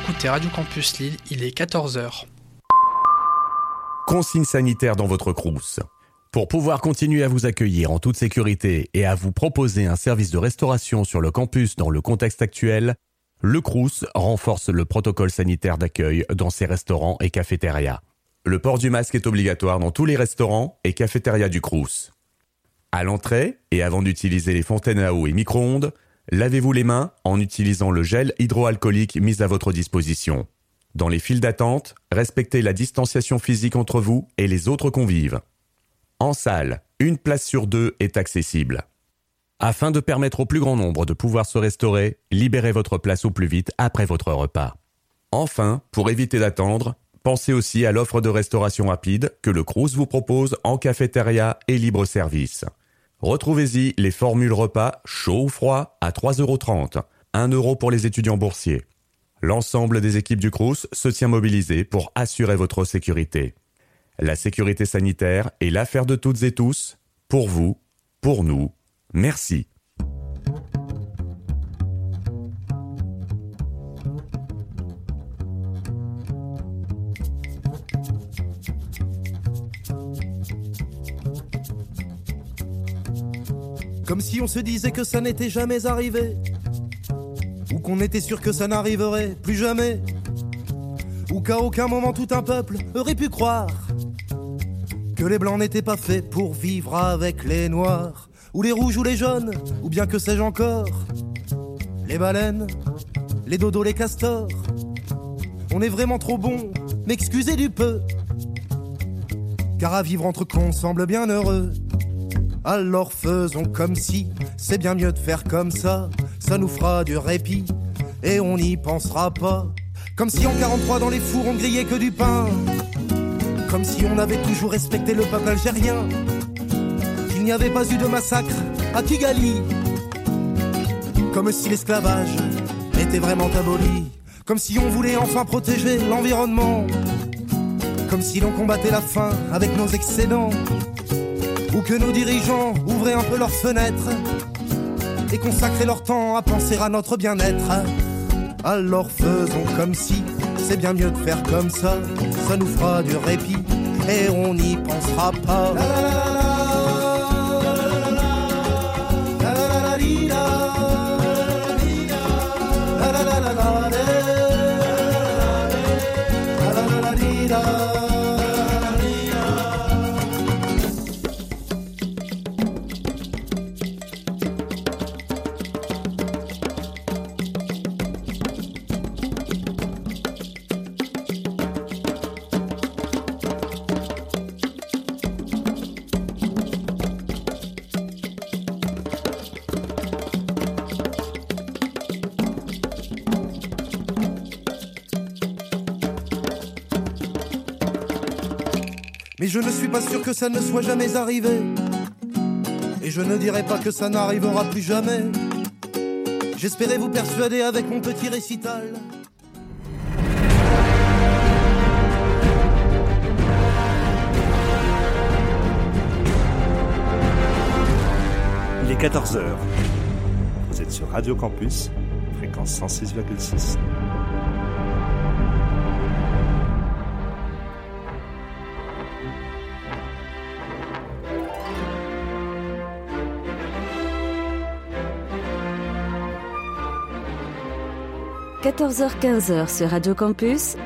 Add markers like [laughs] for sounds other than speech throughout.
Écoutez Radio Campus Lille, il est 14h. Consigne sanitaire dans votre crous. Pour pouvoir continuer à vous accueillir en toute sécurité et à vous proposer un service de restauration sur le campus dans le contexte actuel, le Crous renforce le protocole sanitaire d'accueil dans ses restaurants et cafétérias. Le port du masque est obligatoire dans tous les restaurants et cafétérias du Crous. À l'entrée et avant d'utiliser les fontaines à eau et micro-ondes, lavez-vous les mains en utilisant le gel hydroalcoolique mis à votre disposition. Dans les files d'attente, respectez la distanciation physique entre vous et les autres convives. En salle, une place sur deux est accessible. Afin de permettre au plus grand nombre de pouvoir se restaurer, libérez votre place au plus vite après votre repas. Enfin, pour éviter d'attendre, pensez aussi à l'offre de restauration rapide que le Crous vous propose en cafétéria et libre service. Retrouvez-y les formules repas chaud ou froid à 3,30€, 1 euro pour les étudiants boursiers. L'ensemble des équipes du Crous se tient mobilisé pour assurer votre sécurité. La sécurité sanitaire est l'affaire de toutes et tous, pour vous, pour nous. Merci. Comme si on se disait que ça n'était jamais arrivé. Ou qu'on était sûr que ça n'arriverait plus jamais. Ou qu'à aucun moment tout un peuple aurait pu croire que les blancs n'étaient pas faits pour vivre avec les noirs. Ou les rouges ou les jaunes, ou bien que sais-je encore. Les baleines, les dodos, les castors. On est vraiment trop bon, m'excusez du peu. Car à vivre entre cons semble bien heureux. Alors faisons comme si, c'est bien mieux de faire comme ça, ça nous fera du répit, et on n'y pensera pas. Comme si en 43 dans les fours on grillait que du pain, comme si on avait toujours respecté le peuple algérien, qu'il n'y avait pas eu de massacre à Kigali, comme si l'esclavage était vraiment aboli, comme si on voulait enfin protéger l'environnement, comme si l'on combattait la faim avec nos excédents ou que nos dirigeants ouvraient un peu leurs fenêtres et consacraient leur temps à penser à notre bien-être. Alors faisons comme si, c'est bien mieux de faire comme ça, ça nous fera du répit et on n'y pensera pas. Suis pas sûr que ça ne soit jamais arrivé. Et je ne dirai pas que ça n'arrivera plus jamais. J'espérais vous persuader avec mon petit récital. Il est 14h. Vous êtes sur Radio Campus, fréquence 106,6. – 14h-15h sur Radio Campus.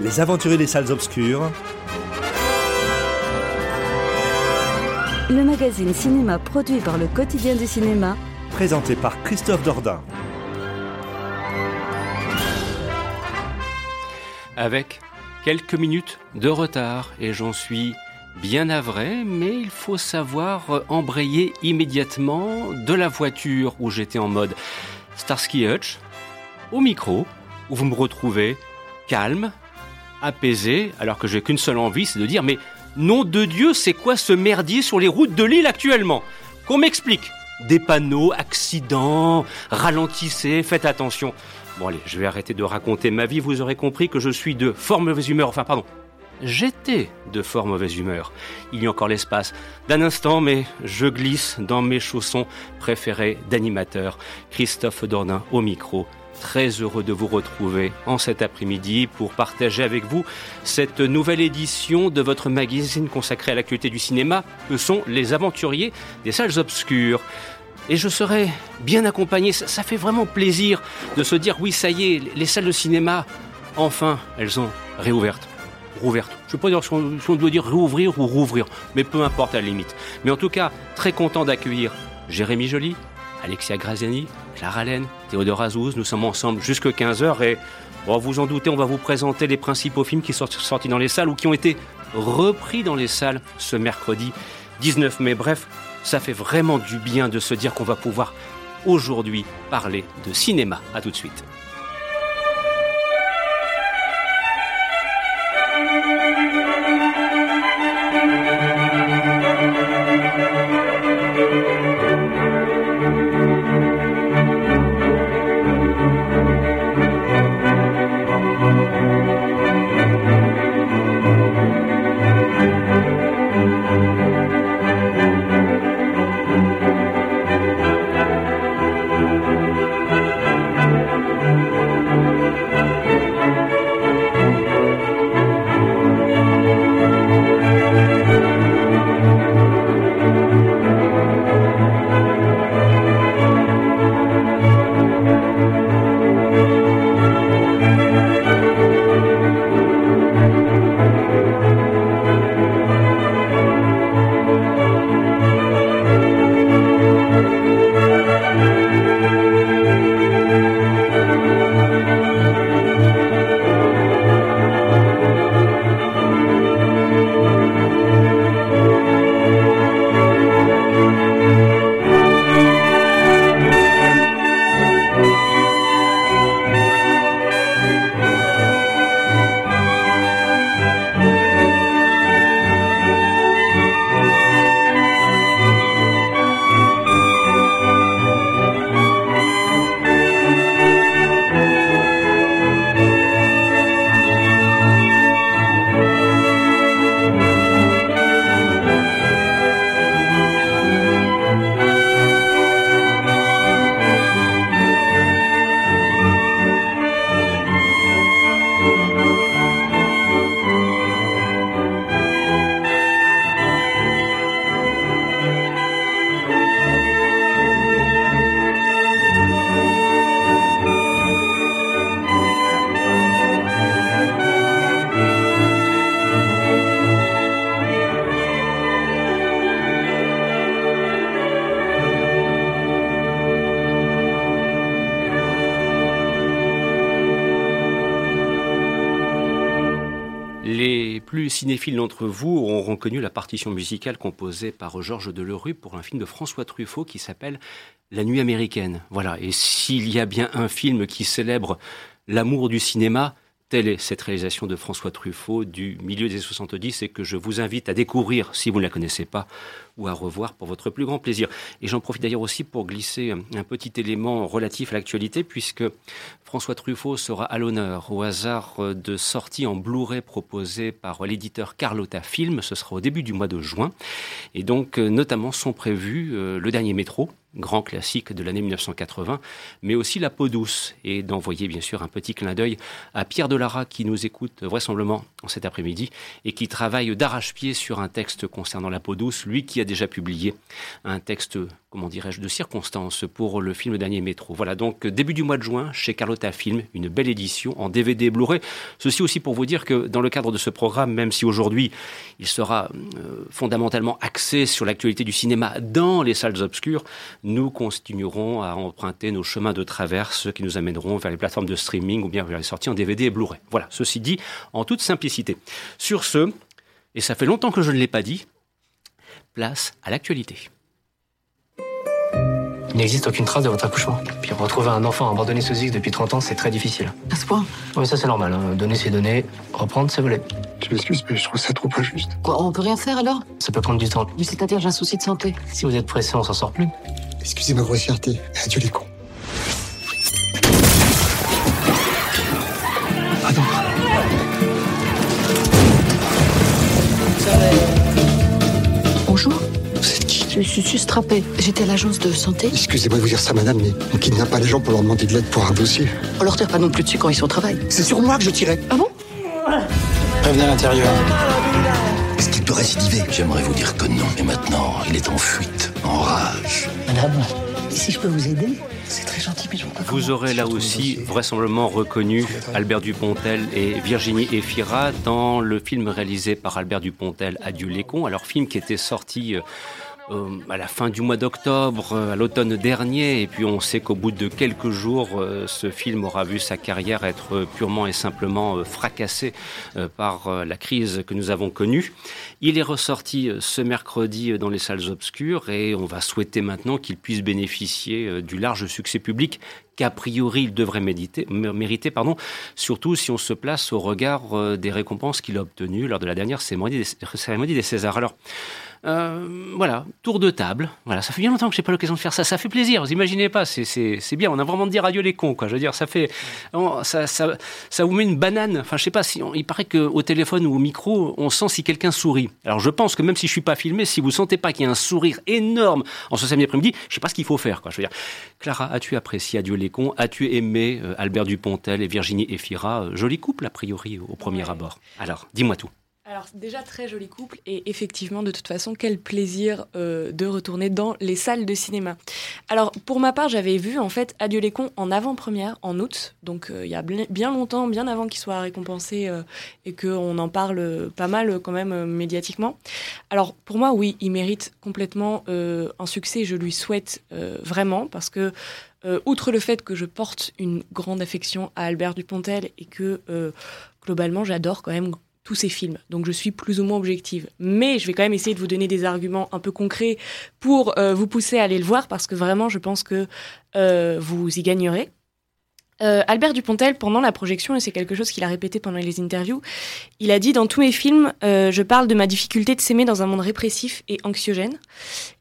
Les aventuriers des salles obscures, Le magazine cinéma produit par le quotidien du cinéma. présenté par Christophe Dordain. avec quelques minutes de retard et j'en suis bien navré, mais il faut savoir euh, embrayer immédiatement de la voiture où j'étais en mode Starsky Hutch. Au micro où vous me retrouvez calme, apaisé, alors que j'ai qu'une seule envie, c'est de dire mais nom de Dieu, c'est quoi ce merdier sur les routes de l'île actuellement? Qu'on m'explique. Des panneaux, accidents, ralentissez, faites attention. Bon allez, je vais arrêter de raconter ma vie, vous aurez compris que je suis de fort mauvaise humeur, enfin pardon, j'étais de fort mauvaise humeur. Il y a encore l'espace d'un instant, mais je glisse dans mes chaussons préférés d'animateur. Christophe Dornin au micro. Très heureux de vous retrouver en cet après-midi pour partager avec vous cette nouvelle édition de votre magazine consacré à l'actualité du cinéma, que sont les aventuriers des salles obscures. Et je serai bien accompagné. Ça, fait vraiment plaisir de se dire oui, ça y est, les salles de cinéma, enfin, elles ont réouvertes. Je ne sais pas dire si on, doit dire réouvrir ou rouvrir, mais peu importe à la limite. Mais en tout cas, très content d'accueillir Jérémy Joly, Alexia Graziani, Clara Laine, Théodore Azouz. Nous sommes ensemble jusqu'à 15h et bon, vous en doutez, on va vous présenter les principaux films qui sont sortis dans les salles ou qui ont été repris dans les salles ce mercredi 19 mai. Bref, ça fait vraiment du bien de se dire qu'on va pouvoir aujourd'hui parler de cinéma. A tout de suite. Cinéphiles d'entre vous auront reconnu la partition musicale composée par Georges Delerue pour un film de François Truffaut qui s'appelle La Nuit américaine. Voilà. Et s'il y a bien un film qui célèbre l'amour du cinéma, Telle est cette réalisation de François Truffaut du milieu des 70 et que je vous invite à découvrir si vous ne la connaissez pas ou à revoir pour votre plus grand plaisir. Et j'en profite d'ailleurs aussi pour glisser un petit élément relatif à l'actualité puisque François Truffaut sera à l'honneur au hasard de sortie en Blu-ray proposée par l'éditeur Carlotta Film. Ce sera au début du mois de juin. Et donc, notamment, sont prévus euh, le dernier métro, grand classique de l'année 1980, mais aussi La peau douce, et d'envoyer bien sûr un petit clin d'œil à Pierre Delara qui nous écoute vraisemblablement cet après-midi et qui travaille d'arrache-pied sur un texte concernant La peau douce, lui qui a déjà publié un texte comment dirais-je, de circonstances pour le film Dernier Métro. Voilà, donc début du mois de juin, chez Carlotta Film, une belle édition en DVD Blu-ray. Ceci aussi pour vous dire que dans le cadre de ce programme, même si aujourd'hui il sera euh, fondamentalement axé sur l'actualité du cinéma dans les salles obscures, nous continuerons à emprunter nos chemins de traverse qui nous amèneront vers les plateformes de streaming ou bien vers les sorties en DVD et Blu-ray. Voilà, ceci dit en toute simplicité. Sur ce, et ça fait longtemps que je ne l'ai pas dit, place à l'actualité. Il n'existe aucune trace de votre accouchement. Puis retrouver un enfant abandonné sous X depuis 30 ans, c'est très difficile. À ce point Oui, ça c'est normal. Hein. Donner c'est donner, reprendre c'est voler. Je m'excuse, mais je trouve ça trop injuste. Quoi, on peut rien faire alors? Ça peut prendre du temps. C'est-à-dire j'ai un souci de santé. Si vous êtes pressé, on s'en sort plus. Excusez ma grossièreté. Adieu les cons. Je suis sustrappée. J'étais à l'agence de santé. Excusez-moi de vous dire ça, madame, mais on kidnappe pas les gens pour leur demander de l'aide pour un dossier. On leur tire pas non plus dessus quand ils sont au travail. C'est sur moi que je tirais. Ah bon? Prévenez à l'intérieur. Est-ce qu'il peut récidiver? J'aimerais vous dire que non, mais maintenant, il est en fuite, en rage. Madame, si je peux vous aider, c'est très gentil, mais je pas Vous aurez là aussi vraisemblablement reconnu Albert Dupontel et Virginie Efira dans le film réalisé par Albert Dupontel, Adieu les cons. Alors film qui était sorti euh, à la fin du mois d'octobre, euh, à l'automne dernier, et puis on sait qu'au bout de quelques jours, euh, ce film aura vu sa carrière être purement et simplement euh, fracassée euh, par la crise que nous avons connue. Il est ressorti ce mercredi dans les salles obscures et on va souhaiter maintenant qu'il puisse bénéficier du large succès public qu'a priori il devrait mériter, pardon, surtout si on se place au regard des récompenses qu'il a obtenues lors de la dernière cérémonie des, cérémonie des Césars. Alors, euh, voilà, tour de table. Voilà, ça fait bien longtemps que j'ai pas l'occasion de faire ça. Ça fait plaisir. Vous imaginez pas C'est c'est c'est bien. On a vraiment de dire adieu les cons, quoi. Je veux dire, ça fait oh, ça ça ça vous met une banane. Enfin, je sais pas si on- il paraît que au téléphone ou au micro, on sent si quelqu'un sourit. Alors, je pense que même si je suis pas filmé, si vous sentez pas qu'il y a un sourire énorme en ce samedi après-midi, je sais pas ce qu'il faut faire, quoi. Je veux dire, Clara, as-tu apprécié Adieu les cons? As-tu aimé euh, Albert Dupontel et Virginie Efira? Euh, Joli couple a priori au premier Ouais. abord. Alors, dis-moi tout. Alors déjà très joli couple et effectivement de toute façon quel plaisir euh, de retourner dans les salles de cinéma. Alors pour ma part j'avais vu en fait Adieu les cons en avant-première en août donc euh, il y a bien longtemps bien avant qu'il soit récompensé euh, et qu'on en parle euh, pas mal quand même médiatiquement. Alors pour moi oui il mérite complètement un succès je lui souhaite vraiment parce que outre le fait que je porte une grande affection à Albert Dupontel et que globalement j'adore quand même tous ces films. Donc je suis plus ou moins objective. Mais je vais quand même essayer de vous donner des arguments un peu concrets pour euh, vous pousser à aller le voir parce que vraiment je pense que euh, vous y gagnerez. Euh, Albert Dupontel, pendant la projection, et c'est quelque chose qu'il a répété pendant les interviews, il a dit dans tous mes films, euh, je parle de ma difficulté de s'aimer dans un monde répressif et anxiogène.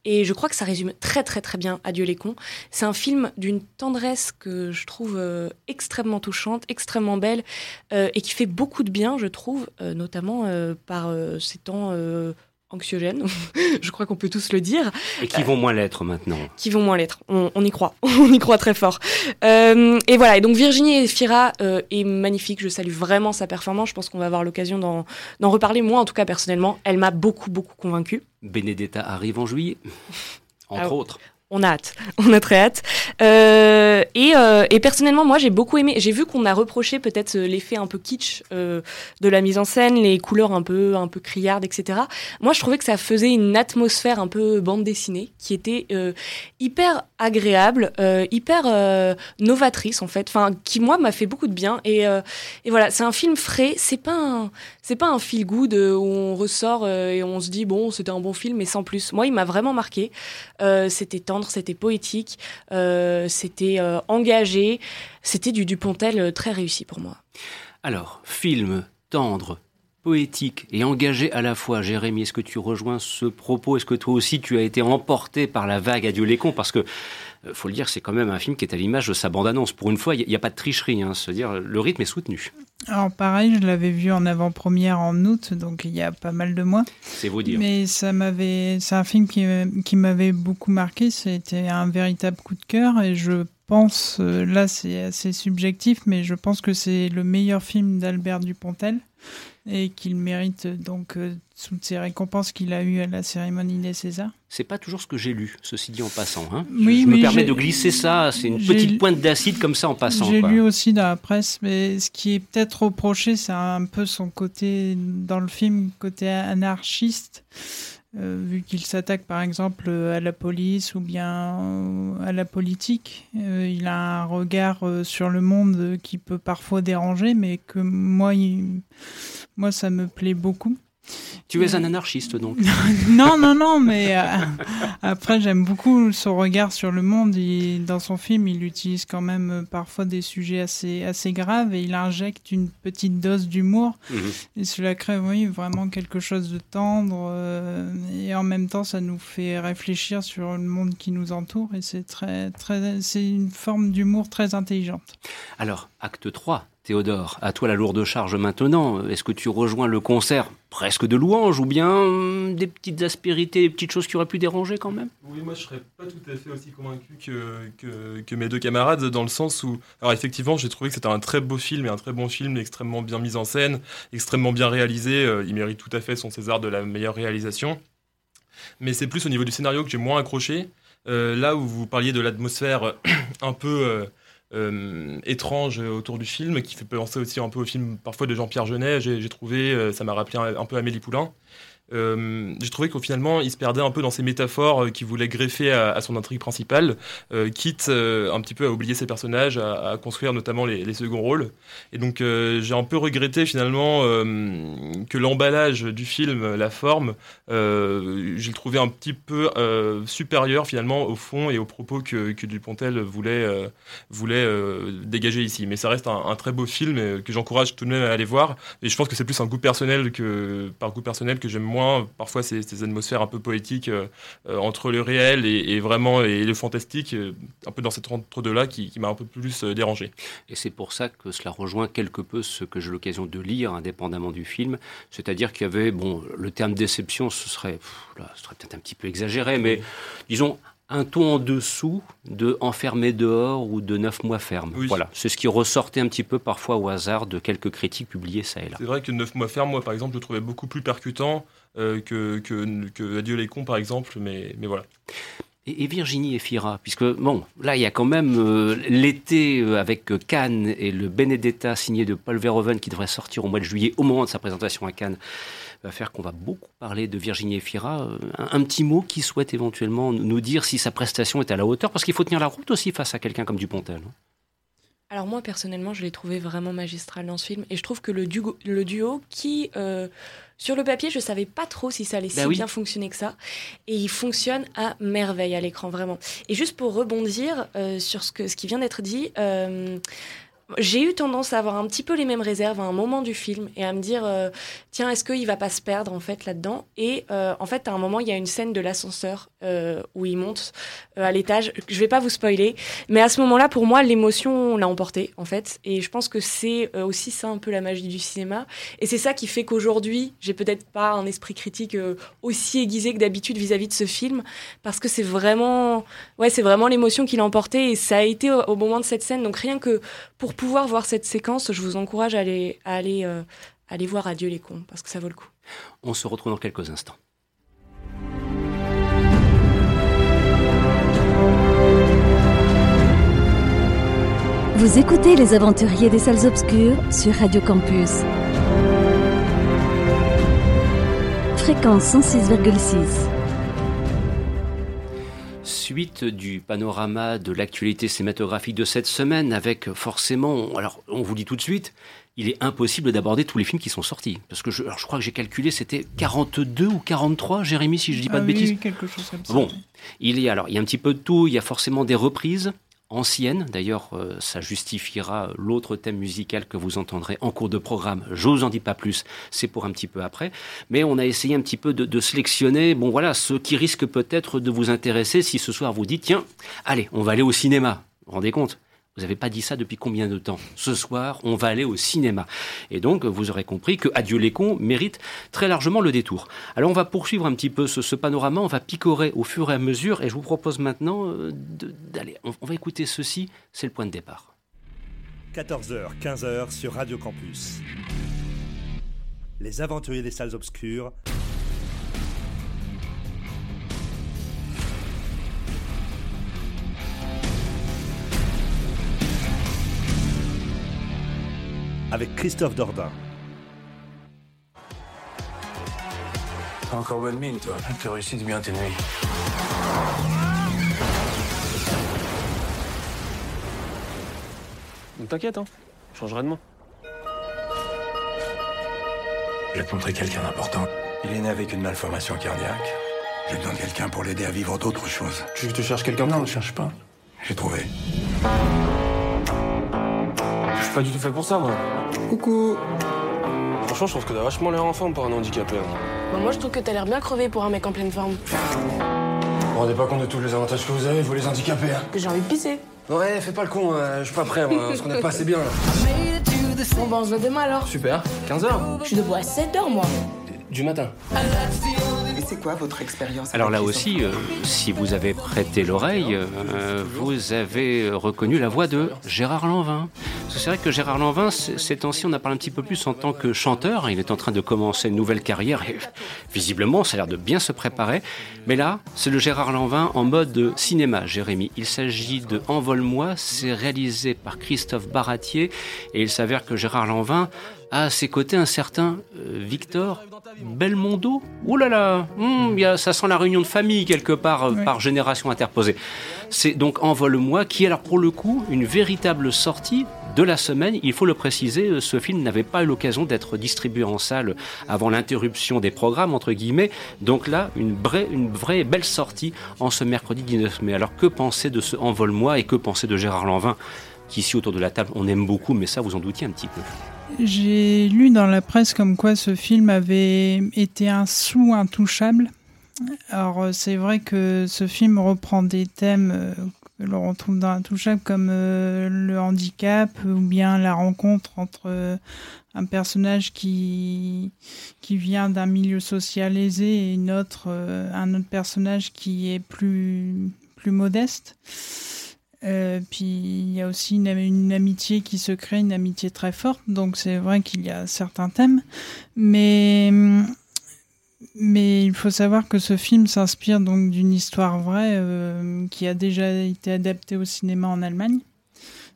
Et je crois que ça résume très très très bien Adieu les cons. C'est un film d'une tendresse que je trouve euh, extrêmement touchante, extrêmement belle, et qui fait beaucoup de bien, je trouve, notamment par ces temps anxiogènes, [laughs] je crois qu'on peut tous le dire, Et qui vont moins l'être maintenant. qui vont moins l'être. On, on y croit, [laughs] on y croit très fort. Euh, et voilà, et donc Virginie Efira euh, est magnifique, je salue vraiment sa performance, je pense qu'on va avoir l'occasion d'en d'en reparler, moi en tout cas personnellement, elle m'a beaucoup beaucoup convaincue. Benedetta arrive en juillet, [laughs] entre Ah, autres. On a hâte, [laughs] on a très hâte. Euh, et, euh, et personnellement, moi, j'ai beaucoup aimé. J'ai vu qu'on a reproché peut-être euh, l'effet un peu kitsch de la mise en scène, les couleurs un peu, un peu criardes, etc. Moi, je trouvais que ça faisait une atmosphère un peu bande dessinée qui était hyper agréable, hyper novatrice en fait. Enfin, qui moi m'a fait beaucoup de bien. Et, voilà, c'est un film frais. C'est pas un, c'est pas un feel good où on ressort et on se dit bon, c'était un bon film, mais sans plus. Moi, il m'a vraiment marqué. C'était c'était poétique, euh, c'était euh, engagé, c'était du Dupontel euh, très réussi pour moi. Alors, film tendre, poétique et engagé à la fois. Jérémy, est-ce que tu rejoins ce propos? Est-ce que toi aussi tu as été emporté par la vague Adieu les cons? Parce que, faut le dire, c'est quand même un film qui est à l'image de sa bande-annonce. Pour une fois, il n'y a, pas de tricherie. Hein, se dire, le rythme est soutenu. Alors pareil, je l'avais vu en avant-première en août, donc il y a pas mal de mois. C'est vous dire. Mais ça m'avait, c'est un film qui, qui m'avait beaucoup marqué. C'était un véritable coup de cœur et je pense, euh, là c'est assez subjectif, mais je pense que c'est le meilleur film d'Albert Dupontel et qu'il mérite donc euh, toutes ces récompenses qu'il a eues à la cérémonie des Césars. C'est pas toujours ce que j'ai lu, ceci dit en passant. Hein. Oui, je, je me permets de glisser ça. C'est une petite pointe d'acide comme ça en passant. J'ai lu aussi dans la presse, mais ce qui est peut-être reproché, c'est un peu son côté dans le film, côté anarchiste, euh, vu qu'il s'attaque par exemple à la police ou bien à la politique. Euh, il a un regard euh, sur le monde qui peut parfois déranger, mais que moi, moi ça me plaît beaucoup. Tu es un anarchiste donc. [laughs] non, non, non, mais euh, après, j'aime beaucoup son regard sur le monde. Il- dans son film, il utilise quand même euh, parfois des sujets assez, assez graves et il injecte une petite dose d'humour. Mhm. Et cela crée, oui, vraiment quelque chose de tendre. euh, et en même temps, ça nous fait réfléchir sur le monde qui nous entoure. Et c'est très, très, c'est une forme d'humour très intelligente. Alors, acte 3, Théodore, à toi la lourde charge maintenant. Est-ce que tu rejoins le concert presque de louanges ou bien hum, des petites aspérités, des petites choses qui auraient pu déranger quand même? Oui, moi je serais pas tout à fait aussi convaincu que, que, mes deux camarades dans le sens où, alors effectivement, j'ai trouvé que c'était un très beau film et un très bon film, extrêmement bien mis en scène, extrêmement bien réalisé. Euh, il mérite tout à fait son César de la meilleure réalisation. Mais c'est plus au niveau du scénario que j'ai moins accroché. Euh, là où vous parliez de l'atmosphère [coughs] un peu euh, euh, étrange autour du film, qui fait penser aussi un peu au film parfois de Jean-Pierre Jeunet. J'ai trouvé, euh, ça m'a rappelé un, peu Amélie Poulain. Euh, j'ai trouvé qu'au finalement, il se perdait un peu dans ses métaphores euh, qu'il voulait greffer à, son intrigue principale, euh, quitte un petit peu à oublier ses personnages, à, construire notamment les, seconds rôles. Et donc, j'ai un peu regretté finalement que l'emballage du film, la forme, j'ai trouvé un petit peu supérieur finalement au fond et aux propos que, Dupontel voulait, voulait dégager ici. Mais ça reste un, un très beau film que j'encourage tout de même à aller voir. Et je pense que c'est plus un goût personnel que par goût personnel que j'aime parfois ces, ces, atmosphères un peu poétiques euh, euh, entre le réel et, vraiment et le fantastique, euh, un peu dans cette entre-deux-là qui, m'a un peu plus dérangé. Et c'est pour ça que cela rejoint quelque peu ce que j'ai l'occasion de lire indépendamment du film, c'est-à-dire qu'il y avait, bon, le terme déception, ce serait, ce serait peut-être un petit peu exagéré, mais disons un ton en dessous de Enfermé dehors ou de Neuf mois ferme. Voilà, c'est ce qui ressortait un petit peu parfois au hasard de quelques critiques publiées ça et là. C'est vrai que Neuf mois ferme, moi par exemple, je le trouvais beaucoup plus percutant euh, que, Adieu les cons par exemple, mais, mais voilà. Et, Virginie Efira, puisque bon, là il y a quand même euh, l'été euh, avec Cannes et le Benedetta signé de Paul Verhoeven qui devrait sortir au mois de juillet au moment de sa présentation à Cannes va faire qu'on va beaucoup parler de Virginie Efira. Un, petit mot qui souhaite éventuellement nous dire si sa prestation est à la hauteur, parce qu'il faut tenir la route aussi face à quelqu'un comme Dupontel. Alors moi personnellement, je l'ai trouvé vraiment magistral dans ce film, et je trouve que le duo, le duo qui sur le papier, je savais pas trop si ça allait bah si bien fonctionner que ça. Et il fonctionne à merveille à l'écran, vraiment. Et juste pour rebondir euh, sur ce, que, ce qui vient d'être dit, euh, j'ai eu tendance à avoir un petit peu les mêmes réserves à un moment du film et à me dire euh, tiens est-ce qu'il va pas se perdre en fait là-dedans? Et euh, en fait à un moment il y a une scène de l'ascenseur euh, où il monte à l'étage. Je vais pas vous spoiler mais à ce moment-là pour moi l'émotion l'a emporté en fait. Et je pense que c'est aussi ça un peu la magie du cinéma. Et c'est ça qui fait qu'aujourd'hui j'ai peut-être pas un esprit critique aussi aiguisé que d'habitude vis-à-vis de ce film parce que c'est vraiment ouais c'est vraiment l'émotion qui l'a emporté et ça a été au, au moment de cette scène donc rien que pour pouvoir voir cette séquence, je vous encourage à aller, à aller, euh, aller voir Adieu les cons, parce que ça vaut le coup. On se retrouve dans quelques instants. Vous écoutez Les Aventuriers des Salles Obscures sur Radio Campus. Fréquence 106,6 suite du panorama de l'actualité cinématographique de cette semaine, avec forcément, alors on vous dit tout de suite, il est impossible d'aborder tous les films qui sont sortis. Parce que je, je crois que j'ai calculé, c'était 42 ou 43, Jérémy, si je dis pas de ah bêtises. Oui, quelque chose comme ça. Bon, il y a alors, il y a un petit peu de tout. Il y a forcément des reprises, ancienne. D'ailleurs, euh, ça justifiera l'autre thème musical que vous entendrez en cours de programme. Je vous en dis pas plus, c'est pour un petit peu après. Mais on a essayé un petit peu de, de sélectionner, bon voilà, ce qui risque peut-être de vous intéresser si ce soir vous dites, tiens, allez, on va aller au cinéma. Vous rendez compte? Vous n'avez pas dit ça depuis combien de temps? Ce soir, on va aller au cinéma. Et donc, vous aurez compris que Adieu les cons mérite très largement le détour. Alors, on va poursuivre un petit peu ce, panorama, on va picorer au fur et à mesure, et je vous propose maintenant euh, d'aller. On, on va écouter ceci, c'est le point de départ. 14h, 15h sur Radio Campus. Les aventuriers des salles obscures avec Christophe Dordain. Encore bonne mine, toi. Tu réussi de bien tes nuits. T'inquiète, hein. Je changerai de nom. Je vais te montrer quelqu'un d'important. Il est né avec une malformation cardiaque. J'ai besoin de quelqu'un pour l'aider à vivre d'autres choses. Tu, te cherches quelqu'un? Non, ne cherche pas. J'ai trouvé. Pas du tout fait pour ça, moi. Coucou Franchement, je trouve que t'as vachement l'air en forme pour un handicapé. Hein. Bah, moi, je trouve que t'as l'air bien crevé pour un mec en pleine forme. Vous vous rendez pas compte de tous les avantages que vous avez, vous les handicapés. Hein. Que j'ai envie de pisser. Ouais, fais pas le con, hein. je suis pas prêt, moi, parce qu'on est pas assez bien là. [laughs] Bon, bah, on se voit demain alors. Super, 15h. Je suis debout à 7h, moi. Du matin. C'est quoi votre expérience Alors là aussi, euh, si vous avez prêté l'oreille, euh, vous avez reconnu la voix de Gérard Lanvin. C'est vrai que Gérard Lanvin, ces temps-ci, on en parle un petit peu plus en tant que chanteur. Il est en train de commencer une nouvelle carrière et visiblement, ça a l'air de bien se préparer. Mais là, c'est le Gérard Lanvin en mode cinéma, Jérémy. Il s'agit de Envole-moi, c'est réalisé par Christophe Baratier et il s'avère que Gérard Lanvin à ses côtés un certain euh, Victor Belmondo. Ouh là là, hum, y a- ça sent la réunion de famille quelque part euh, par génération interposée. C'est donc Envole-moi qui est alors pour le coup une véritable sortie de la semaine. Il faut le préciser, euh, ce film n'avait pas eu l'occasion d'être distribué en salle avant l'interruption des programmes, entre guillemets. Donc là, une vraie, une vraie belle sortie en ce mercredi 19 mai. Alors que penser de ce Envole-moi et que penser de Gérard Lanvin qui ici autour de la table on aime beaucoup, mais ça vous en doutiez un petit peu. J'ai lu dans la presse comme quoi ce film avait été un sous intouchable. Alors c'est vrai que ce film reprend des thèmes euh, que l'on retrouve dans Intouchable comme euh, le handicap ou bien la rencontre entre euh, un personnage qui qui vient d'un milieu social aisé et une autre un autre personnage qui est plus plus modeste. Euh, puis il y a aussi une, amitié qui se crée, une amitié très forte. Donc c'est vrai qu'il y a certains thèmes, mais mais il faut savoir que ce film s'inspire donc d'une histoire vraie euh, qui a déjà été adaptée au cinéma en Allemagne.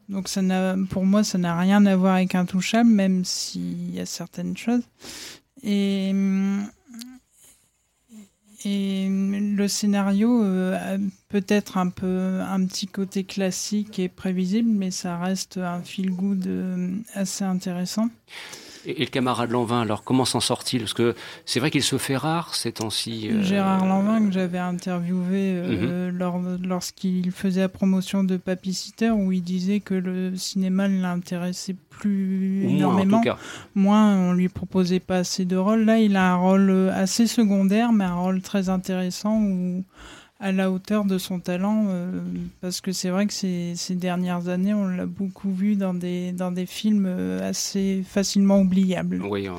Donc ça n'a, pour moi, ça n'a rien à voir avec Intouchable, même s'il y a certaines choses. Et le scénario euh, peut-être un peu un petit côté classique et prévisible, mais ça reste un feel good euh, assez intéressant. Et, et le camarade Lanvin, alors comment s'en sort-il? Parce que c'est vrai qu'il se fait rare ces temps-ci. euh, Gérard Lanvin, que j'avais interviewé euh, lors, lorsqu'il faisait la promotion de Papy Sitter, où il disait que le cinéma ne l'intéressait plus Ou moins, énormément. cas. Moins, on lui proposait pas assez de rôles. Là, il a un rôle euh, assez secondaire, mais un rôle très intéressant où à la hauteur de son talent, euh, parce que c'est vrai que ces, ces dernières années, on l'a beaucoup vu dans des, dans des films euh, assez facilement oubliables. Oui, euh,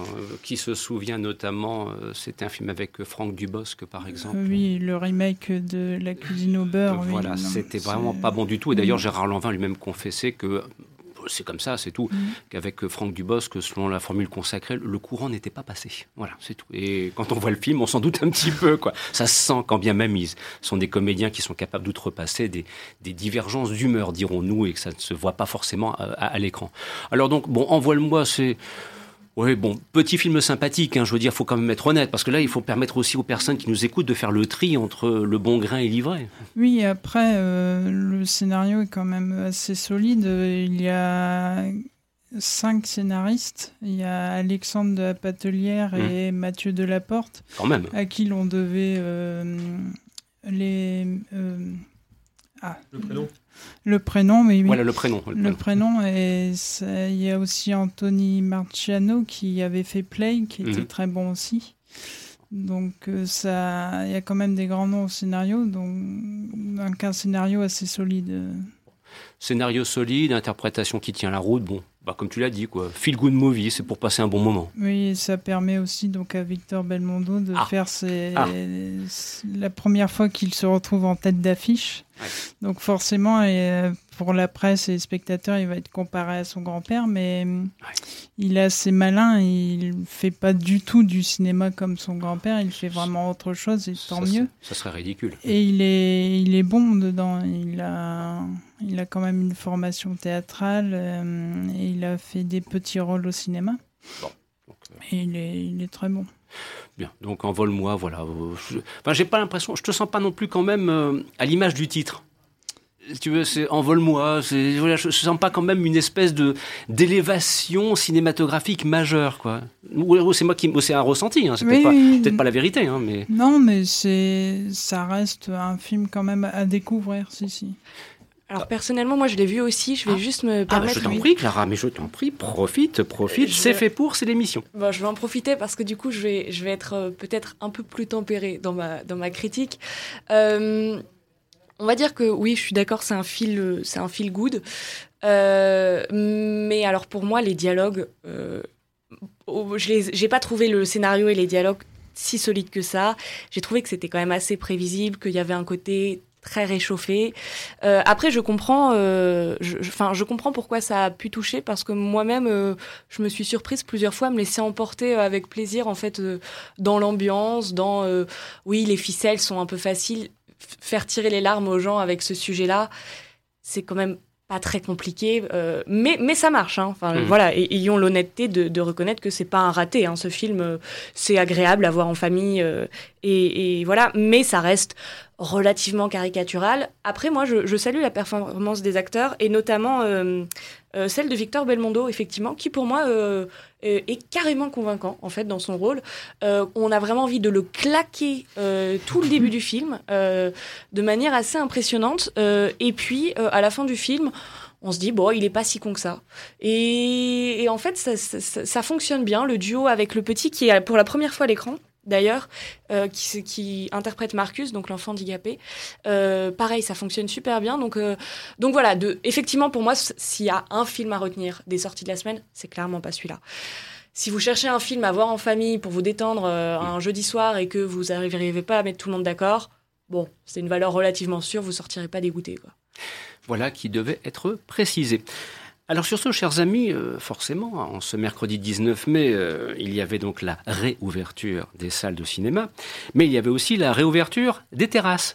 qui se souvient notamment, euh, c'était un film avec Franck Dubosc par exemple. Euh, oui, le remake de La cuisine au beurre. oui, voilà, c'était vraiment pas bon du tout. Et d'ailleurs. Gérard Lanvin lui-même confessait que c'est comme ça, c'est tout. Mm. Qu'avec euh, Franck Dubosc, selon la formule consacrée, le courant n'était pas passé. Voilà, c'est tout. Et quand on voit le film, on s'en doute un petit peu, quoi. Ça se sent, quand bien même ils sont des comédiens qui sont capables d'outrepasser des, des divergences d'humeur, dirons-nous, et que ça ne se voit pas forcément à, à- à l'écran. Alors donc, bon, envoie-le-moi, c'est. Oui, bon, petit film sympathique, hein, je veux dire, faut quand même être honnête, parce que là, il faut permettre aussi aux personnes qui nous écoutent de faire le tri entre le bon grain et l'ivraie. Oui, après, euh, le scénario est quand même assez solide. Il y a cinq scénaristes. Il y a Alexandre de la Patelière et Mathieu Delaporte. Quand même. À qui l'on devait euh, les. euh, ah, Le prénom? Le prénom, oui. oui. Voilà, le prénom, le Le prénom. Et il y a aussi Anthony Marciano qui avait fait Play, qui était Mhm. très bon aussi. Donc euh, ça, il y a quand même des grands noms au scénario, donc un scénario assez solide. Scénario solide, interprétation qui tient la route, bon, bah, comme tu l'as dit, quoi. Feel good movie, c'est pour passer un bon moment. Oui, ça permet aussi donc à Victor Belmondo de Ah. faire ses, Ah. la première fois qu'il se retrouve en tête d'affiche. Donc forcément, et, euh, pour la presse et les spectateurs, il va être comparé à son grand-père, mais il est assez malin. Il fait pas du tout du cinéma comme son grand-père. Il fait vraiment autre chose, et tant ça, mieux. Ça serait ridicule. Et il est, il est bon dedans. Il a, il a quand même une formation théâtrale euh, et il a fait des petits rôles au cinéma. Et il est, il est très bon. Bien, donc envole-moi, voilà. Euh, je- Enfin, j'ai pas l'impression, je te sens pas non plus quand même euh, à l'image du titre. Si tu veux, c'est envole-moi. Voilà, je, je sens pas quand même une espèce de d'élévation cinématographique majeure, quoi. C'est moi qui, c'est un ressenti. Hein, c'est Oui, peut-être pas, pas la vérité, hein, mais. Non, mais c'est, ça reste un film quand même à découvrir, si, si. Alors personnellement, moi je l'ai vu aussi. Je vais juste me Ah, bah, permettre. je t'en prie, Clara, mais je t'en prie, profite, profite. Je C'est fait pour, c'est l'émission. Bon, je vais en profiter parce que du coup, je vais, je vais être euh, peut-être un peu plus tempérée dans ma, dans ma critique. Euh, on va dire que oui, je suis d'accord, c'est un fil, euh, c'est un feel good. mais alors pour moi, les dialogues, je n'ai pas trouvé le scénario et les dialogues si solides que ça. J'ai trouvé que c'était quand même assez prévisible, qu'il y avait un côté très réchauffé. Euh, après, je comprends, euh, enfin, je, comprends pourquoi ça a pu toucher parce que moi-même, euh, je me suis surprise plusieurs fois à me laisser emporter avec plaisir en fait dans l'ambiance, dans oui, les ficelles sont un peu faciles, faire tirer les larmes aux gens avec ce sujet-là, c'est quand même pas très compliqué, euh, mais, mais ça marche. Hein. Enfin, mmh. voilà, et ayons l'honnêteté de, de, reconnaître que c'est pas un raté. Hein. Ce film, euh, c'est agréable à voir en famille, euh, et, et, voilà, mais ça reste relativement caricatural. Après, moi, je, je, salue la performance des acteurs, et notamment celle de Victor Belmondo, effectivement, qui pour moi est carrément convaincant en fait dans son rôle. on a vraiment envie de le claquer tout le [laughs] début du film de manière assez impressionnante. et puis à la fin du film, on se dit bon il est pas si con que ça et, en fait ça, ça, fonctionne bien le duo avec le petit qui est pour la première fois à l'écran d'ailleurs, euh, qui, interprète Marcus, donc l'enfant handicapé. Euh, pareil, ça fonctionne super bien. Donc, euh, donc voilà, effectivement, pour moi, s'il y a un film à retenir des sorties de la semaine, c'est clairement pas celui-là. Si vous cherchez un film à voir en famille pour vous détendre un jeudi soir et que vous n'arrivez pas à mettre tout le monde d'accord, bon, c'est une valeur relativement sûre, vous sortirez pas dégoûté. Voilà qui devait être précisé. Alors sur ce, chers amis, euh, forcément, en ce mercredi 19 mai, euh, il y avait donc la réouverture des salles de cinéma, mais il y avait aussi la réouverture des terrasses.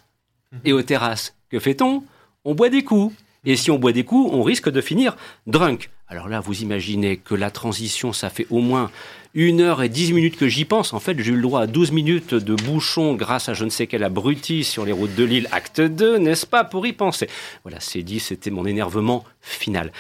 Et aux terrasses, que fait-on? On boit des coups. Et si on boit des coups, on risque de finir drunk. Alors là, vous imaginez que la transition, ça fait au moins une heure et dix minutes que j'y pense. En fait, j'ai eu le droit à 12 minutes de bouchon grâce à je ne sais quel abruti sur les routes de Lille, acte 2, n'est-ce pas, pour y penser? Voilà, c'est dit, c'était mon énervement final.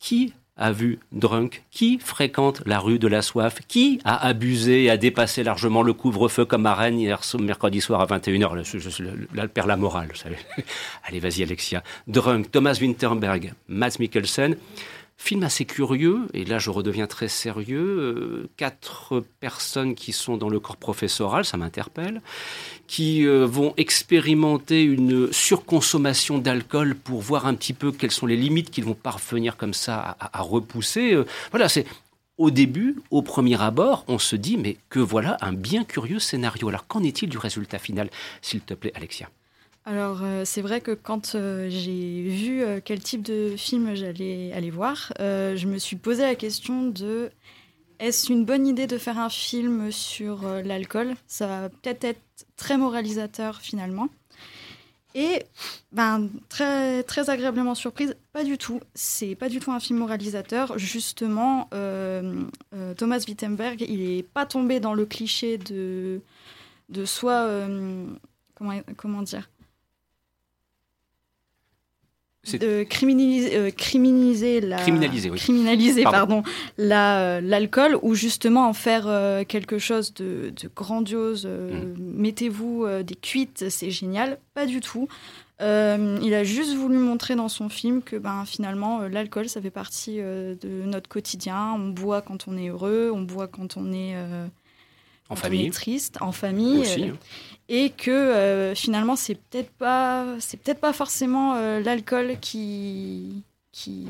Qui a vu Drunk? Qui fréquente la rue de la soif? Qui a abusé et a dépassé largement le couvre-feu comme à Rennes hier mercredi soir à 21h Là, la morale, vous savez. [laughs] Allez, vas-y, Alexia. Drunk, Thomas Winterberg, Matt Mikkelsen. Film assez curieux, et là je redeviens très sérieux. Euh, quatre personnes qui sont dans le corps professoral, ça m'interpelle, qui euh, vont expérimenter une surconsommation d'alcool pour voir un petit peu quelles sont les limites qu'ils vont parvenir comme ça à, repousser. Euh, voilà, c'est au début, au premier abord, on se dit mais que voilà un bien curieux scénario. Alors qu'en est-il du résultat final, s'il te plaît, Alexia alors, euh, c'est vrai que quand euh, j'ai vu euh, quel type de film j'allais aller voir, je me suis posé la question de est-ce une bonne idée de faire un film sur l'alcool? Ça va peut-être être très moralisateur finalement. Et ben, très, très agréablement surprise, pas du tout. C'est pas du tout un film moralisateur. Justement, Thomas Wittenberg, il est pas tombé dans le cliché de, de soit. comment, comment dire? Criminaliser, euh, criminaliser la criminaliser, oui. criminaliser pardon, la euh, l'alcool ou justement en faire euh, quelque chose de, de grandiose mm. mettez-vous des cuites c'est génial pas du tout il a juste voulu montrer dans son film que ben finalement l'alcool ça fait partie de notre quotidien on boit quand on est heureux on boit quand on est en famille. triste, en famille. Hein. et que euh, finalement, c'est peut-être pas, c'est peut-être pas forcément euh, l'alcool qui, qui,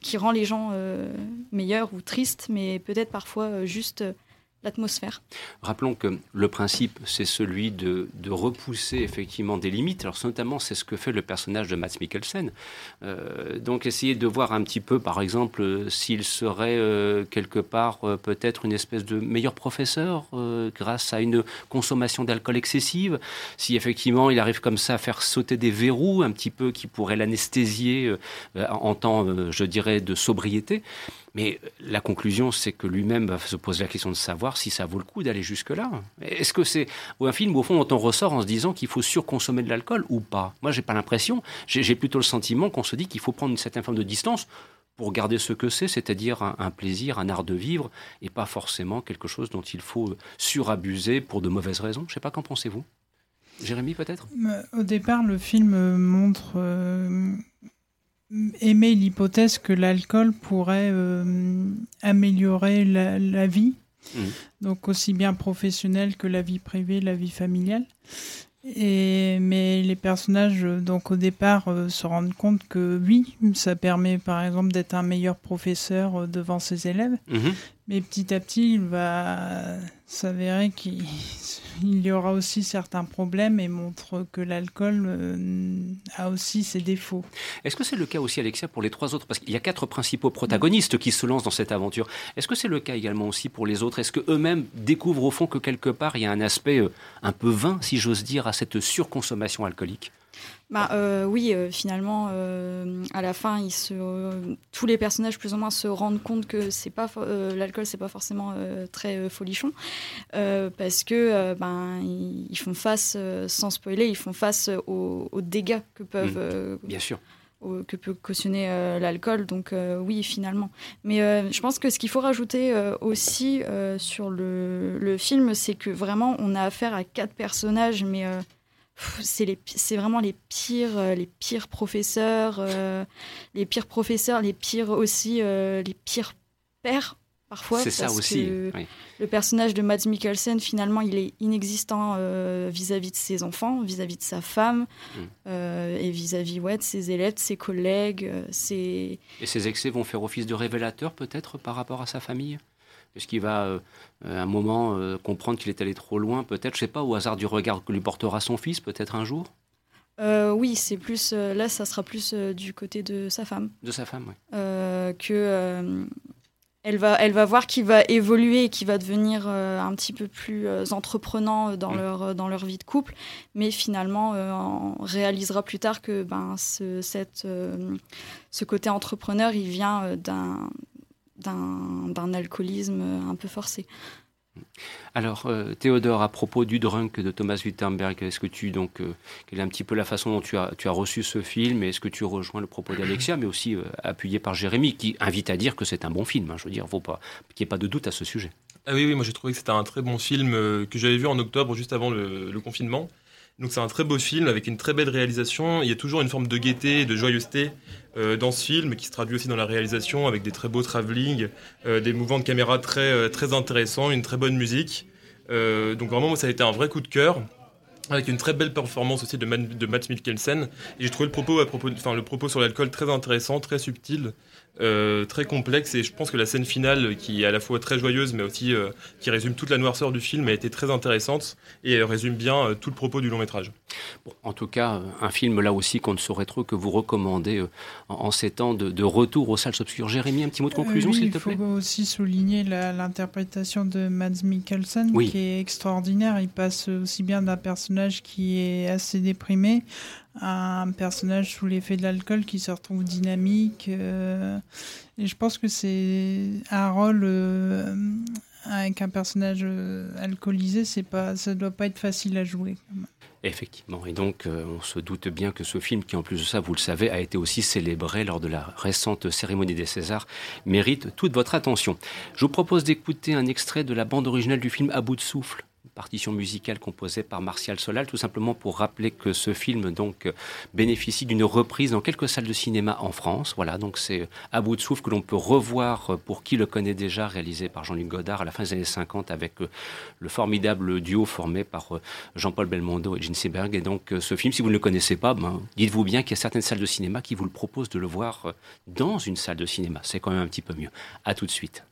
qui rend les gens euh, meilleurs ou tristes, mais peut-être parfois juste l'atmosphère. Rappelons que le principe, c'est celui de, repousser effectivement des limites. Alors notamment, c'est ce que fait le personnage de Matt Mikkelsen. Euh, donc essayer de voir un petit peu, par exemple, s'il serait euh, quelque part euh, peut-être une espèce de meilleur professeur grâce à une consommation d'alcool excessive. Si effectivement il arrive comme ça à faire sauter des verrous un petit peu qui pourraient l'anesthésier en temps, je dirais, de sobriété. Mais la conclusion, c'est que lui-même se pose la question de savoir si ça vaut le coup d'aller jusque-là. Est-ce que c'est un film, au fond, dont on ressort en se disant qu'il faut surconsommer de l'alcool ou pas? Moi, j'ai pas l'impression. J'ai plutôt le sentiment qu'on se dit qu'il faut prendre une certaine forme de distance pour garder ce que c'est, c'est-à-dire un, plaisir, un art de vivre, et pas forcément quelque chose dont il faut surabuser pour de mauvaises raisons. Je sais pas, qu'en pensez-vous Jérémy, peut-être? Au départ, le film montre euh, aimer l'hypothèse que l'alcool pourrait euh, améliorer la, vie, mmh. donc aussi bien professionnelle que la vie privée, la vie familiale. Et, mais les personnages, donc au départ, se rendent compte que oui, ça permet par exemple d'être un meilleur professeur devant ses élèves. Mhm. Mais petit à petit, il va s'avérer qu'il y aura aussi certains problèmes et montre que l'alcool euh, a aussi ses défauts. Est-ce que c'est le cas aussi, Alexia, pour les trois autres? Parce qu'il y a quatre principaux protagonistes qui se lancent dans cette aventure. Est-ce que c'est le cas également aussi pour les autres? Est-ce qu'eux-mêmes découvrent au fond que quelque part, il y a un aspect euh, un peu vain, si j'ose dire, à cette surconsommation alcoolique? Bah, euh, oui, euh, finalement, euh, à la fin, ils se, tous les personnages plus ou moins se rendent compte que c'est pas l'alcool, c'est pas forcément très folichon, parce que ben ils, font face, sans spoiler, ils font face aux, dégâts que peuvent. Bien sûr. que peut cautionner l'alcool, donc oui, finalement. Mais je pense que ce qu'il faut rajouter aussi sur le, le film, c'est que vraiment, on a affaire à quatre personnages, mais c'est vraiment les pires, euh, les pires professeurs, euh, les pires professeurs, les pires aussi, euh, les pires pères parfois. C'est ça aussi. Le personnage de Mads Mikkelsen, finalement, il est inexistant vis-à-vis de ses enfants, vis-à-vis de sa femme, mm. et vis-à-vis ouais, de ses élèves, de ses collègues. ses... Et ces excès vont faire office de révélateur peut-être par rapport à sa famille? Est-ce qu'il va, euh, à un moment, euh, comprendre qu'il est allé trop loin, peut-être, je sais pas, au hasard du regard que lui portera son fils, peut-être un jour? Euh, oui, c'est plus là, ça sera plus du côté de sa femme. De sa femme, oui. que elle va, elle va voir qu'il va évoluer et qu'il va devenir un petit peu plus entreprenant dans, mm. leur, dans leur vie de couple, mais finalement, on réalisera plus tard que ben, ce, cette, ce côté entrepreneur, il vient d'un d'un alcoolisme un peu forcé. Alors, euh, Théodore, à propos du Drunk de Thomas Wittenberg, est-ce que tu, donc, euh, quelle est un petit peu la façon dont tu as, tu as reçu ce film et est-ce que tu rejoins le propos d'Alexia, mais aussi euh, appuyé par Jérémy, qui invite à dire que c'est un bon film hein, Je veux dire, faut pas qu'il n'y ait pas de doute à ce sujet. Ah oui, oui, moi j'ai trouvé que c'était un très bon film que j'avais vu en octobre, juste avant le confinement. Donc c'est un très beau film avec une très belle réalisation. Il y a toujours une forme de gaieté, de joyeuseté euh, dans ce film qui se traduit aussi dans la réalisation avec des très beaux travelling, euh, des mouvements de caméra très, euh, très intéressants, une très bonne musique. donc vraiment, ça a été un vrai coup de cœur avec une très belle performance aussi de, de Matt Mikkelsen. Et j'ai trouvé le propos, enfin, le propos sur l'alcool très intéressant, très subtil. Euh, très complexe et je pense que la scène finale qui est à la fois très joyeuse mais aussi euh, qui résume toute la noirceur du film a été très intéressante et résume bien euh, tout le propos du long métrage. en tout cas, un film là aussi qu'on ne saurait trop que vous recommander en, ces temps de, retour aux salles obscures. Jérémy, un petit mot de conclusion s'il te plaît Il faut aussi souligner l'interprétation de Mads Mikkelsen qui est extraordinaire. Il passe aussi bien d'un personnage qui est assez déprimé un personnage sous l'effet de l'alcool qui se retrouve dynamique. Euh, et je pense que c'est un rôle euh, avec un personnage euh, alcoolisé, c'est pas, ça doit pas être facile à jouer. Effectivement, et donc on se doute bien que ce film, qui en plus de ça, vous le savez, a été aussi célébré lors de la récente cérémonie des Césars, mérite toute votre attention. Je vous propose d'écouter un extrait de la bande originale du film À bout de souffle, partition musicale composée par Martial Solal, tout simplement pour rappeler que ce film donc bénéficie d'une reprise dans quelques salles de cinéma en France. Voilà, donc c'est à bout de souffle que l'on peut revoir pour qui le connaît déjà, réalisé par Jean-Luc Godard à la fin des années 50 avec euh, le formidable duo formé par euh, Jean-Paul Belmondo et Gene Seberg. Et donc euh, ce film, si vous ne le connaissez pas, ben, dites-vous bien qu'il y a certaines salles de cinéma qui vous le proposent de le voir dans une salle de cinéma. C'est quand même un petit peu mieux. À tout de suite.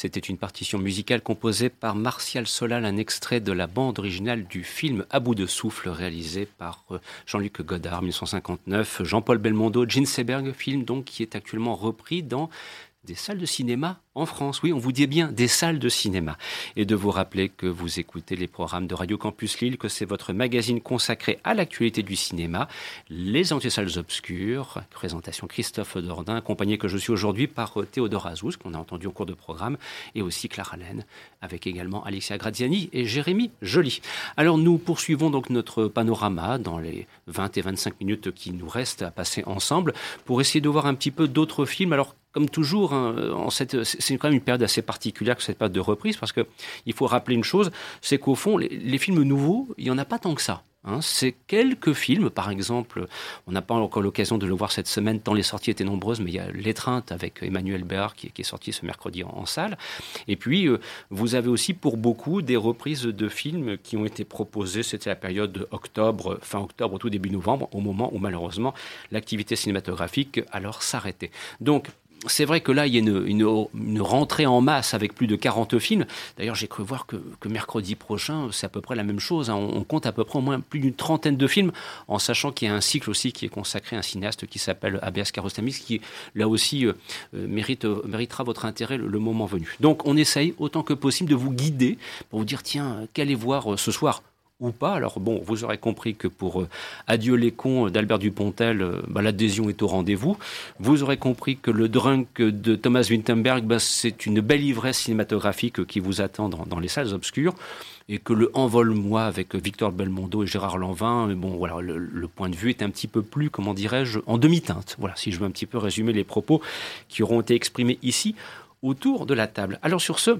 C'était une partition musicale composée par Martial Solal, un extrait de la bande originale du film À bout de souffle, réalisé par euh, Jean-Luc Godard, 1959. Jean-Paul Belmondo, Gene Seberg, film donc qui est actuellement repris dans des salles de cinéma en France. Oui, on vous dit bien des salles de cinéma. Et de vous rappeler que vous écoutez les programmes de Radio Campus Lille, que c'est votre magazine consacré à l'actualité du cinéma, les anti-salles obscures, présentation Christophe Dordain, accompagné que je suis aujourd'hui par euh, Théodore Azouz, qu'on a entendu au cours de programme, et aussi Clara Laine, avec également Alexia Graziani et Jérémy Joly. Alors nous poursuivons donc notre panorama dans les 20 et 25 minutes qui nous restent à passer ensemble pour essayer de voir un petit peu d'autres films. Alors comme toujours, hein, en cette, c'est quand même une période assez particulière que cette période de reprise, parce qu'il faut rappeler une chose, c'est qu'au fond, les, films nouveaux, il n'y en a pas tant que ça. Hein. c'est quelques films, par exemple, on n'a pas encore l'occasion de le voir cette semaine, tant les sorties étaient nombreuses, mais il y a L'étreinte avec Emmanuel Béard qui, est sorti ce mercredi en, salle. Et puis, euh, vous avez aussi pour beaucoup des reprises de films qui ont été proposés, c'était la période de octobre, fin octobre, tout début novembre, au moment où malheureusement l'activité cinématographique alors s'arrêtait. Donc, c'est vrai que là, il y a une, rentrée en masse avec plus de 40 films. D'ailleurs, j'ai cru voir que, mercredi prochain, c'est à peu près la même chose. Hein. On, compte à peu près au moins plus d'une trentaine de films, en sachant qu'il y a un cycle aussi qui est consacré à un cinéaste qui s'appelle Abias Kiarostami, qui, là aussi, euh, euh, mérite, euh, méritera votre intérêt le, moment venu. Donc, on essaye autant que possible de vous guider pour vous dire, tiens, qu'allez voir ce soir ou pas. Alors bon, vous aurez compris que pour euh, Adieu les cons d'Albert Dupontel, euh, bah, l'adhésion est au rendez-vous. Vous aurez compris que le drunk de Thomas Winterberg, bah, c'est une belle ivresse cinématographique qui vous attend dans, les salles obscures. Et que le Envole-moi avec Victor Belmondo et Gérard Lanvin, bon voilà, le, point de vue est un petit peu plus, comment dirais-je, en demi-teinte. Voilà, si je veux un petit peu résumer les propos qui auront été exprimés ici autour de la table. Alors sur ce,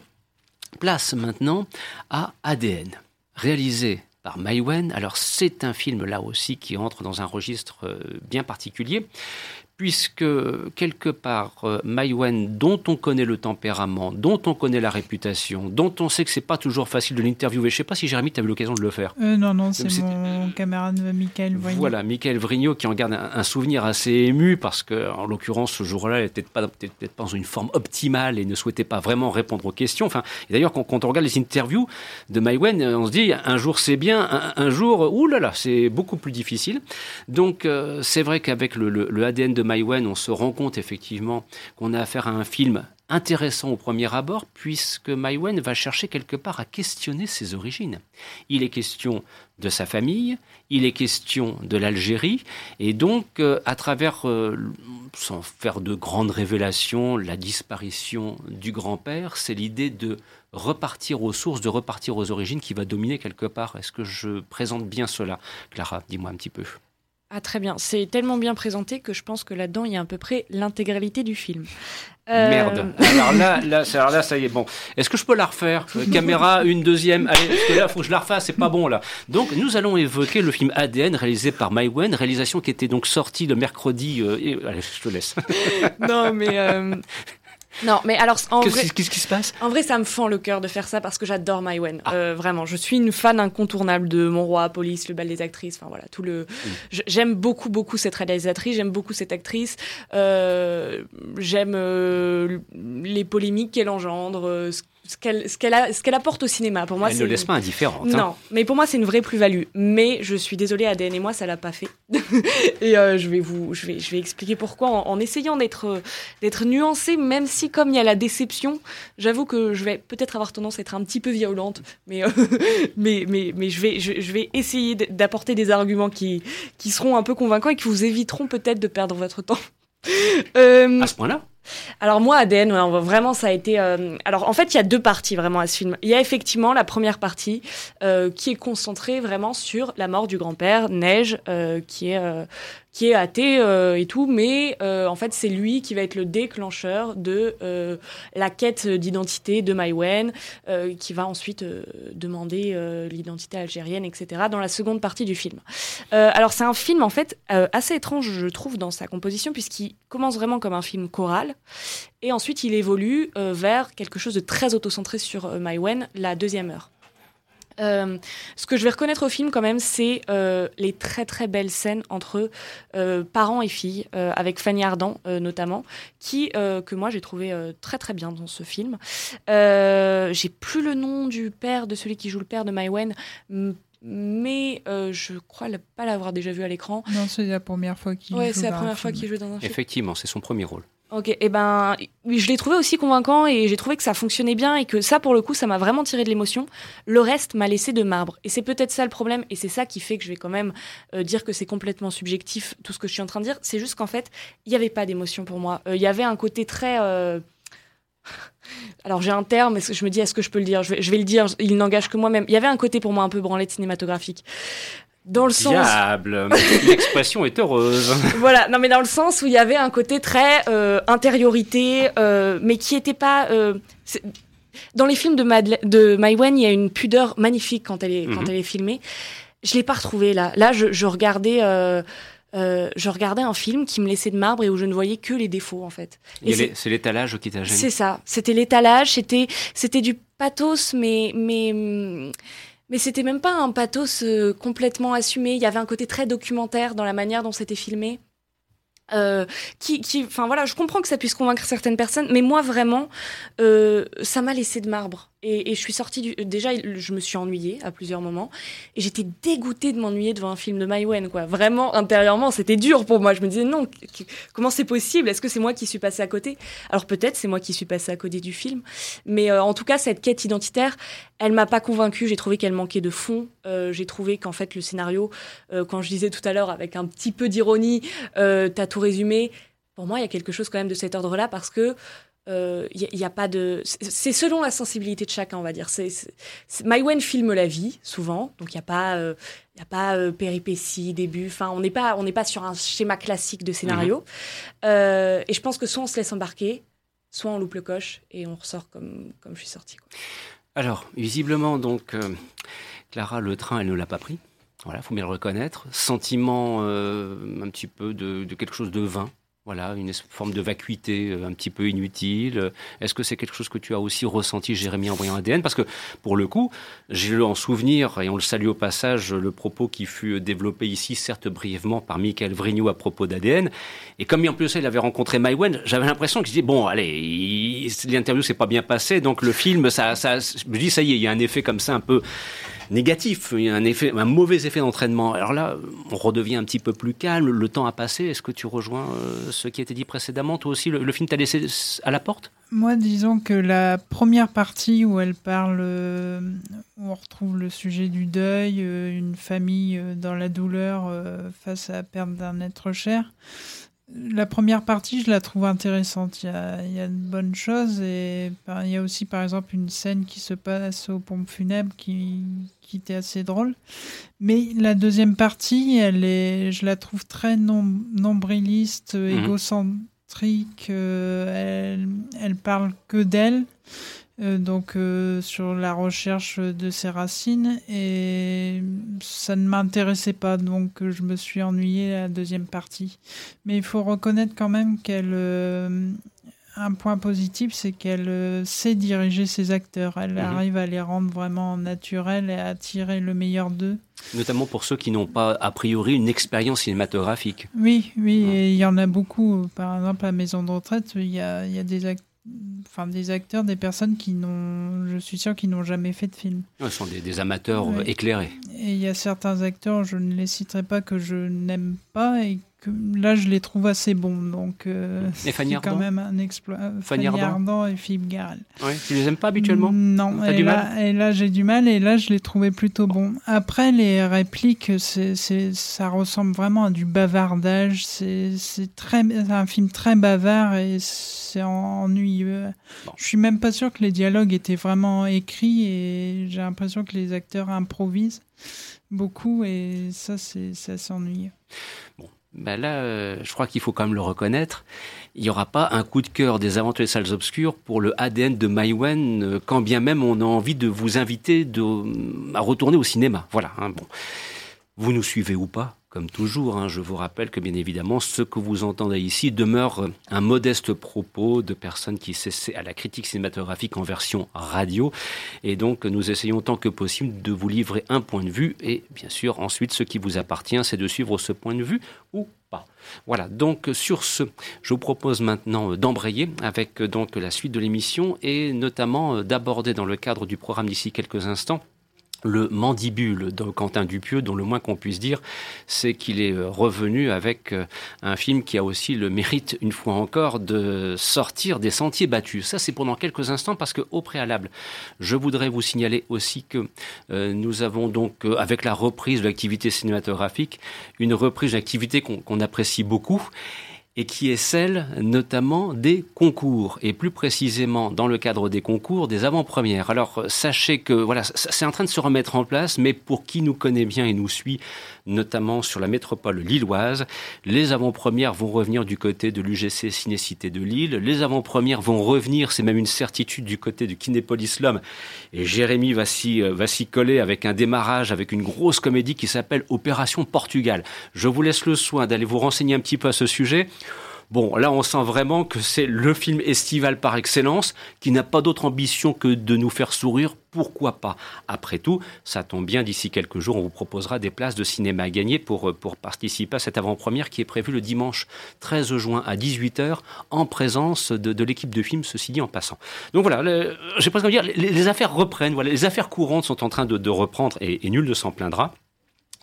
place maintenant à ADN, réalisé par. Alors c'est un film là aussi qui entre dans un registre euh, bien particulier, puisque quelque part, euh, Maïwen, dont on connaît le tempérament, dont on connaît la réputation, dont on sait que c'est pas toujours facile de l'interviewer, je sais pas si Jérémy, tu as eu l'occasion de le faire. Euh, non, non, c'est mon camarade Michael Vrignot. Voilà, Michael Vrignot qui en garde un, souvenir assez ému parce que, en l'occurrence, ce jour-là, il n'était pas, peut pas dans une forme optimale et ne souhaitait pas vraiment répondre aux questions. Enfin, d'ailleurs, quand, on regarde les interviews de Maïwen, on se dit, un jour c'est bien, un, jour, oulala, c'est beaucoup plus difficile. Donc, euh, c'est vrai qu'avec le, le ADN de Maïwen, on se rend compte effectivement qu'on a affaire à un film intéressant au premier abord, puisque Maïwen va chercher quelque part à questionner ses origines. Il est question de sa famille, il est question de l'Algérie, et donc, euh, à travers, euh, sans faire de grandes révélations, la disparition du grand-père, c'est l'idée de repartir aux sources, de repartir aux origines qui va dominer quelque part. Est-ce que je présente bien cela Clara, dis-moi un petit peu. Ah très bien, c'est tellement bien présenté que je pense que là-dedans il y a à peu près l'intégralité du film. Euh, Merde. [laughs] Alors là, là, alors là, ça y est. Bon, est-ce que je peux la refaire? Euh, Caméra, une deuxième. Allez, parce que là, faut que je la refasse. C'est pas bon là. Donc, nous allons évoquer le film ADN réalisé par Maïwen, réalisation qui était donc sortie le mercredi. Euh, allez, je te laisse. non, mais [laughs] non, mais alors en vrai, qu'est-ce qui se passe? En vrai, ça me fend le cœur de faire ça parce que j'adore Maïwen. Ah. Euh, vraiment, je suis une fan incontournable de Mon Roi, Police, Le Bal des actrices. Enfin voilà, tout le. J'aime beaucoup, beaucoup cette réalisatrice. J'aime beaucoup cette actrice. Euh, j'aime euh, les polémiques qu'elle engendre, ce qu'elle ce qu'elle apporte au cinéma. Pour moi, elle ne laisse pas indifférente. Hein. Non, mais pour moi, c'est une vraie plus-value. Mais je suis désolée, ADN et moi, ça l'a pas fait. [laughs] et euh, je vais vous, je vais, je vais expliquer pourquoi en, essayant d'être d'être nuancée, même si comme il y a la déception, j'avoue que je vais peut-être avoir tendance à être un petit peu violente, mais euh, [laughs] mais, mais mais je vais je, vais essayer d'apporter des arguments qui qui seront un peu convaincants et qui vous éviteront peut-être de perdre votre temps. [laughs] Euh, à ce point-là? Alors moi, ADN, vraiment, ça a été... Euh, alors en fait, il y a deux parties vraiment à ce film. Il y a effectivement la première partie euh, qui est concentrée vraiment sur la mort du grand-père, Neige, euh, qui est qui est athée euh, et tout, mais euh, en fait c'est lui qui va être le déclencheur de euh, la quête d'identité de Maïwen, qui va ensuite demander l'identité algérienne, etc. dans la seconde partie du film. alors c'est un film en fait assez étrange, je trouve, dans sa composition, puisqu'il commence vraiment comme un film choral, et ensuite il évolue vers quelque chose de très autocentré sur Maïwen, la deuxième heure. Euh, ce que je vais reconnaître au film quand même, c'est euh, les très très belles scènes entre euh, parents et filles, euh, avec Fanny Ardant euh, notamment, qui euh, que moi j'ai trouvé euh, très très bien dans ce film. Euh, j'ai plus le nom du père de celui qui joue le père de Maïwen, m- mais euh, je crois la- pas l'avoir déjà vu à l'écran. Non, c'est la première fois qu'il Ouais, joue c'est la première fois qu'il joue dans un film. Effectivement, c'est son premier rôle. Ok, et ben, oui, je l'ai trouvé aussi convaincant et j'ai trouvé que ça fonctionnait bien et que ça, pour le coup, ça m'a vraiment tiré de l'émotion. Le reste m'a laissé de marbre. Et c'est peut-être ça le problème, et c'est ça qui fait que je vais quand même euh, dire que c'est complètement subjectif, tout ce que je suis en train de dire. C'est juste qu'en fait, il n'y avait pas d'émotion pour moi. Euh, Il y avait un côté très. euh, Alors j'ai un terme, je me dis est-ce que je peux le dire? Je vais, je vais le dire, il n'engage que moi-même. Il y avait un côté pour moi un peu branlette cinématographique. Dans le sens. Diable, l'expression est heureuse. [laughs] voilà, non mais dans le sens où il y avait un côté très euh, intériorité, euh, mais qui était pas. euh, dans les films de, Madele- de Maïwen, il y a une pudeur magnifique quand elle est, quand Mhm. elle est filmée. Je l'ai pas retrouvée là. Là, je, je regardais. euh, je regardais un film qui me laissait de marbre et où je ne voyais que les défauts en fait. C'est- l'étalage qui t'a gêné. c'est ça. C'était l'étalage, c'était c'était du pathos, mais mais mais c'était même pas un pathos euh, complètement assumé. Il y avait un côté très documentaire dans la manière dont c'était filmé. Euh, qui, qui, enfin voilà, je comprends que ça puisse convaincre certaines personnes, mais moi vraiment, euh, ça m'a laissé de marbre. Et, je suis sortie du. Déjà, je me suis ennuyée à plusieurs moments, et j'étais dégoûtée de m'ennuyer devant un film de Maïwen, quoi. Vraiment, intérieurement, c'était dur pour moi. Je me disais non, comment c'est possible? Est-ce que c'est moi qui suis passée à côté? Alors peut-être c'est moi qui suis passée à côté du film, mais euh, en tout cas cette quête identitaire, elle m'a pas convaincue. J'ai trouvé qu'elle manquait de fond. Euh, J'ai trouvé qu'en fait le scénario, euh, quand je disais tout à l'heure avec un petit peu d'ironie, t'as tout résumé. Pour moi, il y a quelque chose quand même de cet ordre-là parce que il n'y a, pas de. c'est- selon la sensibilité de chacun, on va dire. C'est, Maïwen filme la vie souvent, donc il n'y a pas, euh, y a pas euh, péripéties, début. Enfin, on n'est pas, on pas sur un schéma classique de scénario. Euh, et je pense que soit on se laisse embarquer, soit on loupe le coche et on ressort comme, comme je suis sortie. quoi. Alors, visiblement, donc, euh, Clara, le train, elle ne l'a pas pris. Voilà, faut bien le reconnaître. Sentiment euh, un petit peu de, de quelque chose de vain. Voilà, une forme de vacuité euh, un petit peu inutile. Est-ce que c'est quelque chose que tu as aussi ressenti, Jérémy, en voyant ADN Parce que, pour le coup, j'ai le en souvenir, et on le salue au passage, le propos qui fut développé ici, certes brièvement, par Michael Vrignou à propos d'ADN. Et comme en plus il avait rencontré Maïwen, j'avais l'impression qu'il disait, bon, allez, l'interview s'est pas bien passée, donc le film, ça, ça, je me dis, ça y est, il y a un effet comme ça un peu négatif, il y a un, effet, un mauvais effet d'entraînement. Alors là, on redevient un petit peu plus calme, le temps a passé. Est-ce que tu rejoins euh, ce qui a été dit précédemment? Toi aussi, le, film t'a laissé à la porte? Moi, disons que la première partie où elle parle, euh, où on retrouve le sujet du deuil, euh, une famille dans la douleur face à la perte d'un être cher, la première partie, je la trouve intéressante. Il y a, il y a de bonnes choses et par- il y a aussi, par exemple, une scène qui se passe aux pompes funèbres qui, qui était assez drôle. Mais la deuxième partie, elle est, je la trouve très nom- nombriliste, Mhm. égocentrique. euh, elle, elle parle que d'elle. Euh, donc euh, sur la recherche de ses racines et ça ne m'intéressait pas donc euh, je me suis ennuyée à la deuxième partie mais il faut reconnaître quand même qu'elle un point positif c'est qu'elle sait diriger ses acteurs elle Mhm. arrive à les rendre vraiment naturels et à tirer le meilleur d'eux Notamment pour ceux qui n'ont pas, a priori, une expérience cinématographique. Oui, oui, et il y en a beaucoup. Par exemple, à Maison de retraite, il y a, il y a des, act- enfin, des acteurs, des personnes qui n'ont, je suis sûr, qui n'ont jamais fait de film. Ce sont des, des amateurs Ouais. éclairés. Et il y a certains acteurs, je ne les citerai pas, que je n'aime pas et que là, je les trouve assez bons. Donc, euh, c'est quand même un exploit. Fanny Fanny Ardant Ardant et Philippe Garrel. Ouais, tu les aimes pas habituellement? Non, et du là, mal? et là j'ai du mal, et là je l'ai trouvé plutôt bon. Après, les répliques, c'est, ça ressemble vraiment à du bavardage. C'est, très, un film très bavard et c'est ennuyeux. Je suis même pas sûr que les dialogues étaient vraiment écrits et j'ai l'impression que les acteurs improvisent beaucoup et ça, c'est, c'est assez ennuyeux. Ben là, euh, je crois qu'il faut quand même le reconnaître. Il n'y aura pas un coup de cœur des aventures des salles obscures pour le ADN de Maïwen, euh, quand bien même on a envie de vous inviter à retourner au cinéma. Voilà. hein, bon. Vous nous suivez ou pas Comme toujours, hein, je vous rappelle que bien évidemment, ce que vous entendez ici demeure un modeste propos de personnes qui s'essaient à la critique cinématographique en version radio. Et donc, nous essayons tant que possible de vous livrer un point de vue. Et bien sûr, ensuite, ce qui vous appartient, c'est de suivre ce point de vue ou pas. Voilà, donc sur ce, je vous propose maintenant d'embrayer avec donc la suite de l'émission et notamment d'aborder dans le cadre du programme d'ici quelques instants le mandibule de Quentin Dupieux, dont le moins qu'on puisse dire, c'est qu'il est euh, revenu avec euh, un film qui a aussi le mérite, une fois encore, de sortir des sentiers battus. Ça, c'est pendant quelques instants, parce que au préalable, je voudrais vous signaler aussi que euh, nous avons donc, avec la reprise de l'activité cinématographique, une reprise d'activité qu'on apprécie beaucoup et qui est celle notamment des concours, et plus précisément dans le cadre des concours des avant-premières. Alors sachez que voilà, c'est en train de se remettre en place, mais pour qui nous connaît bien et nous suit, notamment sur la métropole lilloise, les avant-premières vont revenir du côté de l'UGC Cinécité de Lille, les avant-premières vont revenir, c'est même une certitude du côté de Kinépolis Lhomme, et Jérémy va s'y, euh, va s'y coller avec un démarrage, avec une grosse comédie qui s'appelle Opération Portugal. Je vous laisse le soin d'aller vous renseigner un petit peu à ce sujet. Bon, là, on sent vraiment que c'est le film estival par excellence, qui n'a pas d'autre ambition que de nous faire sourire. Pourquoi pas? Après tout, ça tombe bien, d'ici quelques jours, on vous proposera des places de cinéma à gagner pour, pour participer à cette avant-première qui est prévue le dimanche 13 juin à 18h, en présence de, l'équipe de film, ceci dit en passant. Donc voilà, j'ai presque envie de dire, les, affaires reprennent, voilà, les affaires courantes sont en train de, reprendre et nul ne s'en plaindra.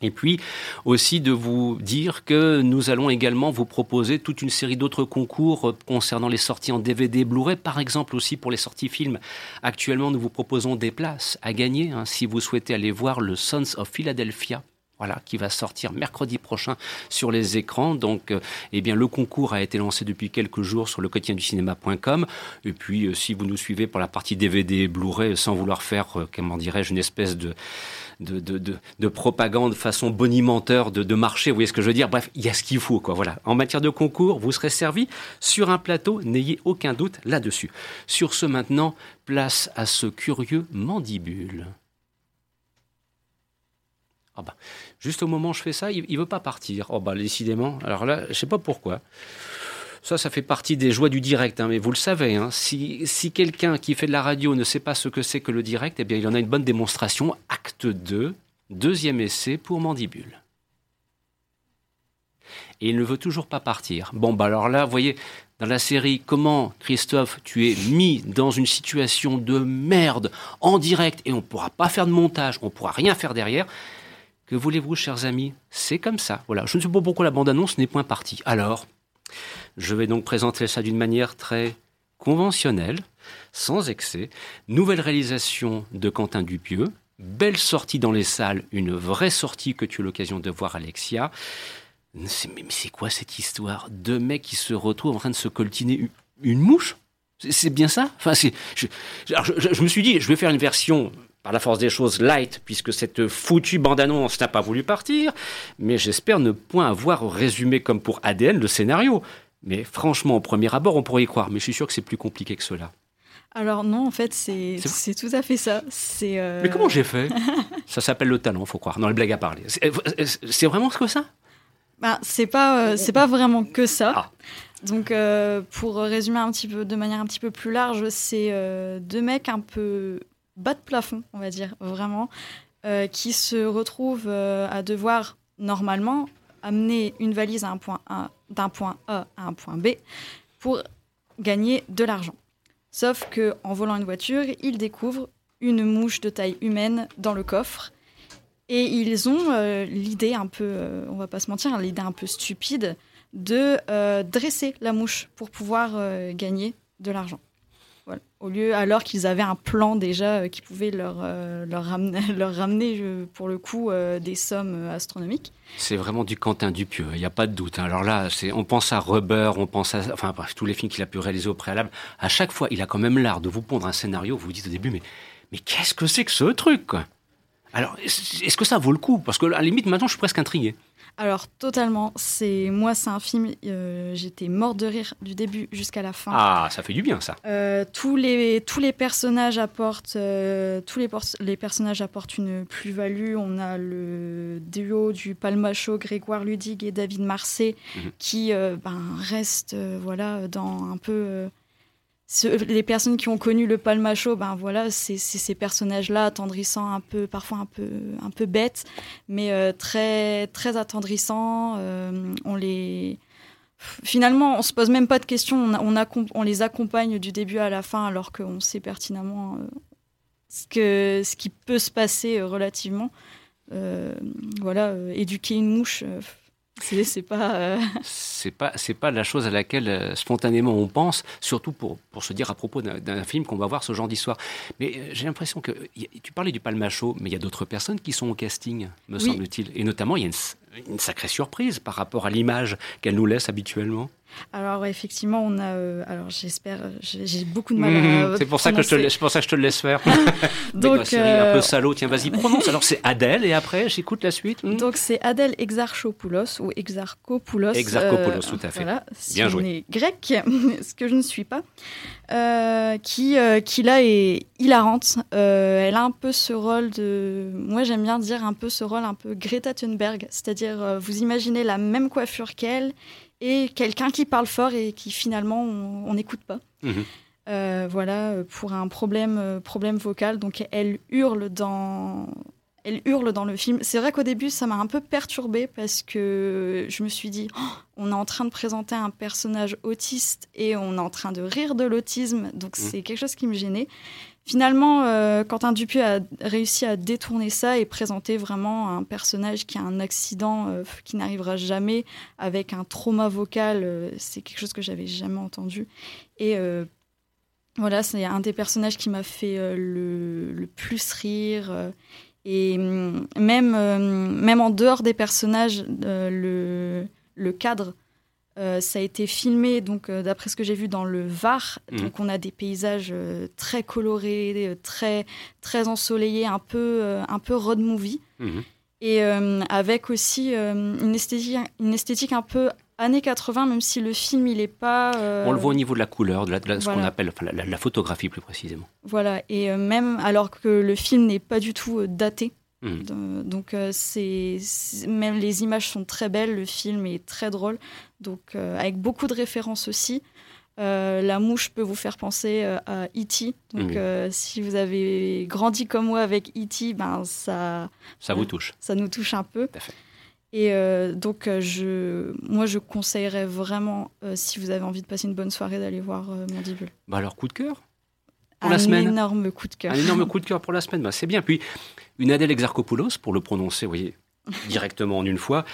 Et puis aussi de vous dire que nous allons également vous proposer toute une série d'autres concours euh, concernant les sorties en DVD Blu-ray, par exemple aussi pour les sorties films. Actuellement, nous vous proposons des places à gagner hein, si vous souhaitez aller voir le Sons of Philadelphia voilà, qui va sortir mercredi prochain sur les écrans. Donc, euh, eh bien, le concours a été lancé depuis quelques jours sur le quotidien du cinéma.com. Et puis, euh, si vous nous suivez pour la partie DVD Blu-ray, sans vouloir faire, comment dirais-je, une espèce de de, de, de, propagande façon bonimenteur de, de marché. Vous voyez ce que je veux dire? Bref, il y a ce qu'il faut. Quoi. Voilà. En matière de concours, vous serez servi sur un plateau, n'ayez aucun doute là-dessus. Sur ce maintenant, place à ce curieux mandibule. Ah bah, juste au moment où je fais ça, il ne veut pas partir. Oh bah, décidément. Alors là, je ne sais pas pourquoi. Ça, ça fait partie des joies du direct, hein, mais vous le savez, hein, si, quelqu'un qui fait de la radio ne sait pas ce que c'est que le direct, eh bien, il en a une bonne démonstration. Acte 2, deuxième essai pour Mandibule. Et il ne veut toujours pas partir. Bon, bah alors là, vous voyez, dans la série Comment, Christophe, tu es mis dans une situation de merde en direct et on ne pourra pas faire de montage, on ne pourra rien faire derrière. Que voulez-vous, chers amis? C'est comme ça. Voilà. Je ne sais pas pourquoi la bande-annonce n'est point partie. Alors, je vais donc présenter ça d'une manière très conventionnelle, sans excès. Nouvelle réalisation de Quentin Dupieux. Belle sortie dans les salles, une vraie sortie que tu as l'occasion de voir, Alexia. Mais c'est quoi cette histoire Deux mecs qui se retrouvent en train de se coltiner une mouche? C'est bien ça? Enfin, je, je, me suis dit, je vais faire une version par la force des choses light, puisque cette foutue bande-annonce n'a pas voulu partir, mais j'espère ne point avoir résumé comme pour ADN le scénario. Mais franchement, au premier abord, on pourrait y croire, mais je suis sûr que c'est plus compliqué que cela. Alors non, en fait, c'est tout à fait ça. C'est. Euh, mais comment j'ai fait? [laughs] Ça s'appelle le talent, faut croire. Dans les blagues à parler. C'est vraiment ce que ça? Bah, c'est pas euh, c'est pas vraiment que ça. Ah. Donc euh, pour résumer un petit peu de manière un petit peu plus large, c'est deux mecs un peu bas de plafond, on va dire vraiment, qui se retrouvent à devoir normalement amener une valise à point d'un point A à un point B pour gagner de l'argent. Sauf que en volant une voiture, ils découvrent une mouche de taille humaine dans le coffre et ils ont euh, l'idée un peu, euh, on va pas se mentir, l'idée un peu stupide de euh, dresser la mouche pour pouvoir gagner de l'argent. Au lieu, alors qu'ils avaient un plan déjà euh, qui pouvait leur, euh, leur ramener, [laughs] pour le coup, euh, des sommes astronomiques. C'est vraiment du Quentin Dupieux, il n'y a pas de doute. Hein. Alors là, on pense à Rubber, on pense à tous les films qu'il a pu réaliser au préalable. À chaque fois, il a quand même l'art de vous pondre un scénario, vous vous dites au début, mais, mais qu'est-ce que c'est que ce truc Alors, est-ce que ça vaut le coup? Parce que à la limite, maintenant, je suis presque intrigué. Alors totalement, c'est moi c'est un film, euh, j'étais morte de rire du début jusqu'à la fin. Ah, ça fait du bien ça. Euh, tous les tous les personnages apportent euh, tous les, les personnages apportent une plus-value. On a le duo du Palmacho, Grégoire Ludig et David Marseille mhm. qui ben, restent voilà dans un peu les personnes qui ont connu le palmacho, ben voilà, c'est ces personnages-là attendrissants, un peu, parfois un peu, un peu bêtes, mais euh, très, très attendrissants. Euh, on les, finalement, on se pose même pas de questions. On, on, les accompagne du début à la fin, alors qu'on sait pertinemment euh, ce que, ce qui peut se passer relativement. voilà, éduquer une mouche c'est pas. Euh, [laughs] c'est pas c'est pas la chose à laquelle euh, spontanément on pense, surtout pour, pour se dire à propos d'un film qu'on va voir ce genre d'histoire. Mais euh, j'ai l'impression que tu parlais du Palmacho, mais il y a d'autres personnes qui sont au casting, me semble-t-il, et notamment il y a une, une sacrée surprise par rapport à l'image qu'elle nous laisse habituellement. Alors effectivement, on a. Euh, alors j'espère, j'ai beaucoup de mal à. Mhm. c'est pour ça que je te, pour ça que je te le laisse faire. [laughs] donc un peu euh, salaud. Tiens, vas-y, prononce. Alors c'est Adèle et après j'écoute la suite. Hmm. Donc c'est Adèle Exarchopoulos ou Exarchopoulos. Exarchopoulos, tout à fait. Voilà, Bien joué. est grec, [laughs] ce que je ne suis pas. Euh, qui, qui là est hilarante. elle a un peu ce rôle de. Moi j'aime bien dire un peu ce rôle un peu Greta Thunberg, c'est-à-dire vous imaginez la même coiffure qu'elle et quelqu'un qui parle fort et qui finalement on n'écoute pas. Mhm. Euh, voilà, pour un problème, euh, problème vocal. Donc elle hurle dans, elle hurle dans le film. C'est vrai qu'au début, ça m'a un peu perturbée parce que je me suis dit, oh, on est en train de présenter un personnage autiste et on est en train de rire de l'autisme. Donc mhm. c'est quelque chose qui me gênait. Finalement, euh, Quentin Dupieux a réussi à détourner ça et présenter vraiment un personnage qui a un accident euh, qui n'arrivera jamais, avec un trauma vocal. Euh, c'est quelque chose que j'avais jamais entendu. Et voilà, c'est un des personnages qui m'a fait le, plus rire. et mm, même, même en dehors des personnages, le, le cadre euh, ça a été filmé, donc euh, d'après ce que j'ai vu dans le Var. Mhm. Donc on a des paysages euh, très colorés, très très ensoleillés, un peu un peu road movie, mhm. et avec aussi une esthétique une esthétique un peu années 80, même si le film il est pas. On le voit au niveau de la couleur, de, ce qu'on appelle la, photographie plus précisément. Voilà, et même alors que le film n'est pas du tout daté. Mhm. Donc, euh, c'est même les images sont très belles, le film est très drôle, donc euh, avec beaucoup de références aussi. Euh, la mouche peut vous faire penser à E.T. Donc, si vous avez grandi comme moi avec E.T., ben ça. Ça vous touche. Ça nous touche un peu. Et donc, je, moi, je conseillerais vraiment, si vous avez envie de passer une bonne soirée, d'aller voir Mandibule. Bah alors, coup de cœur pour la semaine. Un énorme coup de cœur. Un énorme [laughs] coup de cœur pour la semaine, bah, c'est bien. Puis une Adèle Exarchopoulos, pour le prononcer, vous voyez, [laughs] directement en une fois,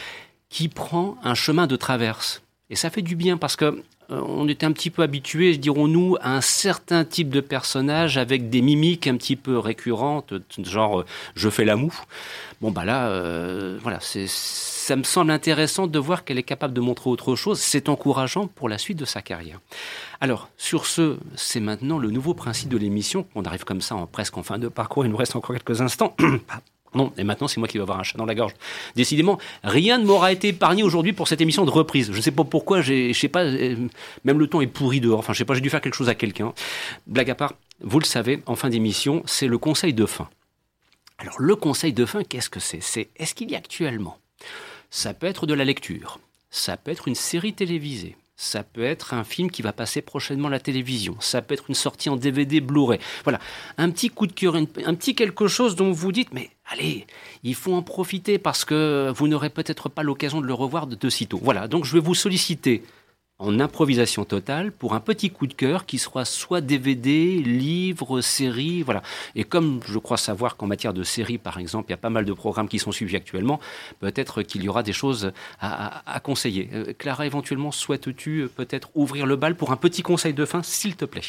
qui prend un chemin de traverse. Et ça fait du bien parce que on était un petit peu habitué, dirons-nous, à un certain type de personnage avec des mimiques un petit peu récurrentes, genre euh, je fais la moue. Bon bah là, euh, voilà, ça me semble intéressant de voir qu'elle est capable de montrer autre chose. C'est encourageant pour la suite de sa carrière. Alors, sur ce, c'est maintenant le nouveau principe de l'émission. On arrive comme ça, en, presque en fin de parcours. Il nous reste encore quelques instants. [coughs] Non, et maintenant c'est moi qui vais avoir un chat dans la gorge. Décidément, rien ne m'aura été épargné aujourd'hui pour cette émission de reprise. Je ne sais pas pourquoi, je sais pas, euh, même le temps est pourri dehors. Enfin, je sais pas, j'ai dû faire quelque chose à quelqu'un. Blague à part, vous le savez, en fin d'émission, c'est le conseil de fin. Alors, le conseil de fin, qu'est-ce que c'est? C'est est-ce qu'il y a actuellement ça peut être de la lecture, ça peut être une série télévisée, ça peut être un film qui va passer prochainement à la télévision, ça peut être une sortie en DVD Blu-ray. Voilà, un petit coup de cœur, un petit quelque chose dont vous dites, mais allez, il faut en profiter parce que vous n'aurez peut-être pas l'occasion de le revoir de, de sitôt. Voilà, donc je vais vous solliciter en improvisation totale pour un petit coup de cœur qui sera soit DVD, livre, série, voilà. Et comme je crois savoir qu'en matière de série, par exemple, il y a pas mal de programmes qui sont suivis actuellement, peut-être qu'il y aura des choses à, conseiller. Euh, Clara, éventuellement, souhaites-tu euh, peut-être ouvrir le bal pour un petit conseil de fin, s'il te plaît?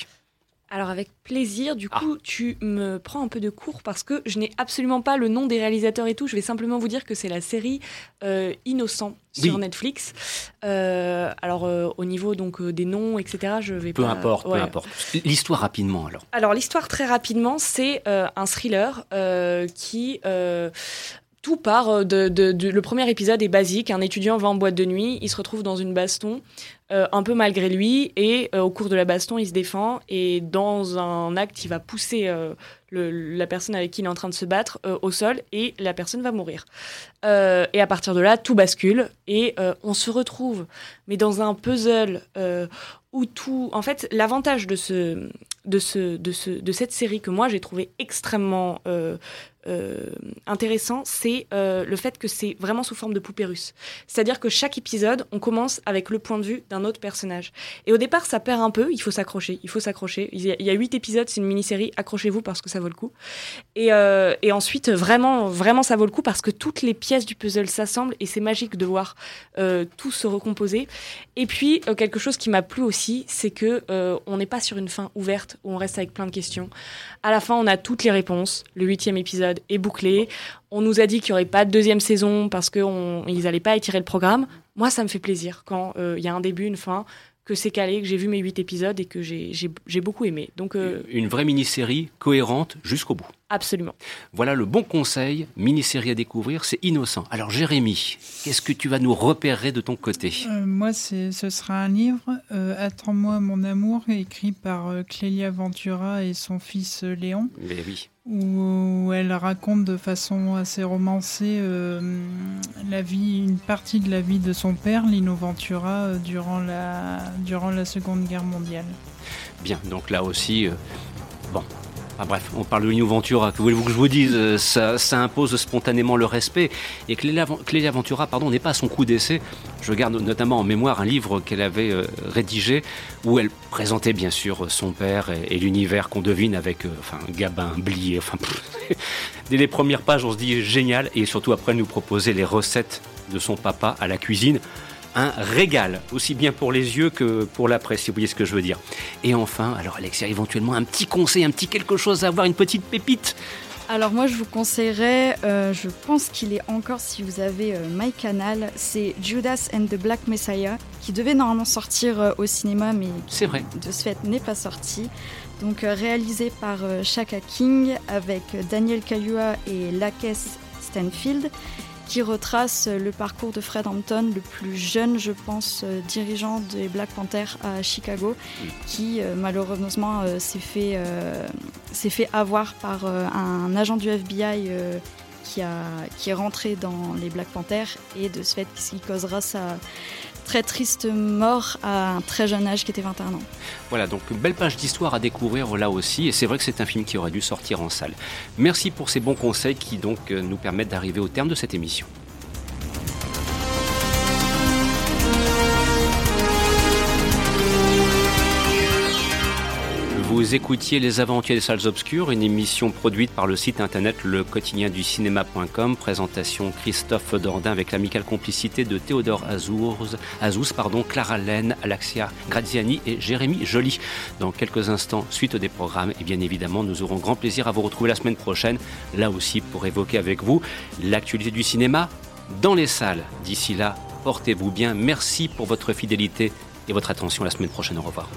Alors avec plaisir, du coup, ah. tu me prends un peu de cours parce que je n'ai absolument pas le nom des réalisateurs et tout. Je vais simplement vous dire que c'est la série euh, Innocent sur Netflix. Euh, alors euh, au niveau donc des noms, etc. Je vais peu importe, peu importe. L'histoire rapidement alors. Alors l'histoire très rapidement, c'est un thriller qui tout part de, de, Le premier épisode est basique. Un étudiant va en boîte de nuit, il se retrouve dans une baston, euh, un peu malgré lui, et euh, au cours de la baston, il se défend. Et dans un acte, il va pousser euh, la personne avec qui il est en train de se battre au sol, et la personne va mourir. et à partir de là, tout bascule, et on se retrouve, mais dans un puzzle où tout. En fait, l'avantage de ce, de de ce, de cette série que moi j'ai trouvé extrêmement intéressant, c'est euh, le fait que c'est vraiment sous forme de poupée russe. C'est-à-dire que chaque épisode, on commence avec le point de vue d'un autre personnage. Et au départ, ça perd un peu, il faut s'accrocher, il faut s'accrocher. Il, y a huit épisodes, c'est une mini-série, accrochez-vous parce que ça vaut le coup. Et, euh, et, ensuite, vraiment, vraiment, ça vaut le coup parce que toutes les pièces du puzzle s'assemblent et c'est magique de voir tout se recomposer. Et puis, quelque chose qui m'a plu aussi, c'est que on n'est pas sur une fin ouverte où on reste avec plein de questions. À la fin, on a toutes les réponses. Le huitième épisode est bouclé. On nous a dit qu'il n'y aurait pas de deuxième saison parce qu'ils n'allaient pas étirer le programme. Moi, ça me fait plaisir quand euh, il y a un début, une fin, que c'est calé, que j'ai vu mes huit épisodes et que j'ai beaucoup aimé. Donc, euh, Une vraie mini-série cohérente jusqu'au bout. Absolument. Voilà le bon conseil, mini-série à découvrir, c'est innocent. Alors Jérémy, qu'est-ce que tu vas nous repérer de ton côté? Euh, Moi, ce sera un livre, euh, Attends-moi mon amour, écrit par Clélia Ventura et son fils Léon. Mais oui où elle raconte de façon assez romancée euh, la vie, une partie de la vie de son père, Lino Ventura, euh, durant, la, durant la Seconde Guerre mondiale. Bien, donc là aussi, euh, bon, ah, bref, on parle de New Ventura. Que voulez-vous que je vous dise? Ça, impose spontanément le respect. Et Clélia Ventura pardon, n'est pas à son coup d'essai. Je garde notamment en mémoire un livre qu'elle avait euh, rédigé où elle présentait bien sûr son père et, l'univers qu'on devine avec euh, enfin, Gabin, Blier. Enfin, dès les premières pages, on se dit génial. Et surtout après, nous proposer les recettes de son papa à la cuisine un régal, aussi bien pour les yeux que pour la presse, si vous voyez ce que je veux dire. Et enfin, alors Alexia, éventuellement un petit conseil, un petit quelque chose à avoir, une petite pépite alors moi je vous conseillerais, euh, je pense qu'il est encore si vous avez euh, My Canal, c'est Judas and the Black Messiah qui devait normalement sortir euh, au cinéma mais qui vrai. de ce fait n'est pas sorti. Donc réalisé par Shaka King avec Daniel Kaluuya et Lakes Stanfield qui retrace le parcours de Fred Hampton, le plus jeune, je pense, euh, dirigeant des Black Panthers à Chicago, qui euh, malheureusement euh, s'est fait, fait avoir par un agent du FBI qui, a, qui est rentré dans les Black Panthers et de ce fait, ce qui causera sa très triste mort à un très jeune âge qui était 21 ans. Voilà, donc une belle page d'histoire à découvrir là aussi, et c'est vrai que c'est un film qui aurait dû sortir en salle. Merci pour ces bons conseils qui donc euh, nous permettent d'arriver au terme de cette émission. Vous écoutiez Les Aventures des Salles Obscures, une émission produite par le site internet le du cinéma.com. Présentation Christophe Dordain avec l'amicale complicité de Théodore Azouz, Azouz pardon, Clara Laine, Alexia Graziani et Jérémy Joly. Dans quelques instants, suite des programmes, et bien évidemment, nous aurons grand plaisir à vous retrouver la semaine prochaine, là aussi pour évoquer avec vous l'actualité du cinéma dans les salles. D'ici là, portez-vous bien. Merci pour votre fidélité et votre attention la semaine prochaine. Au revoir.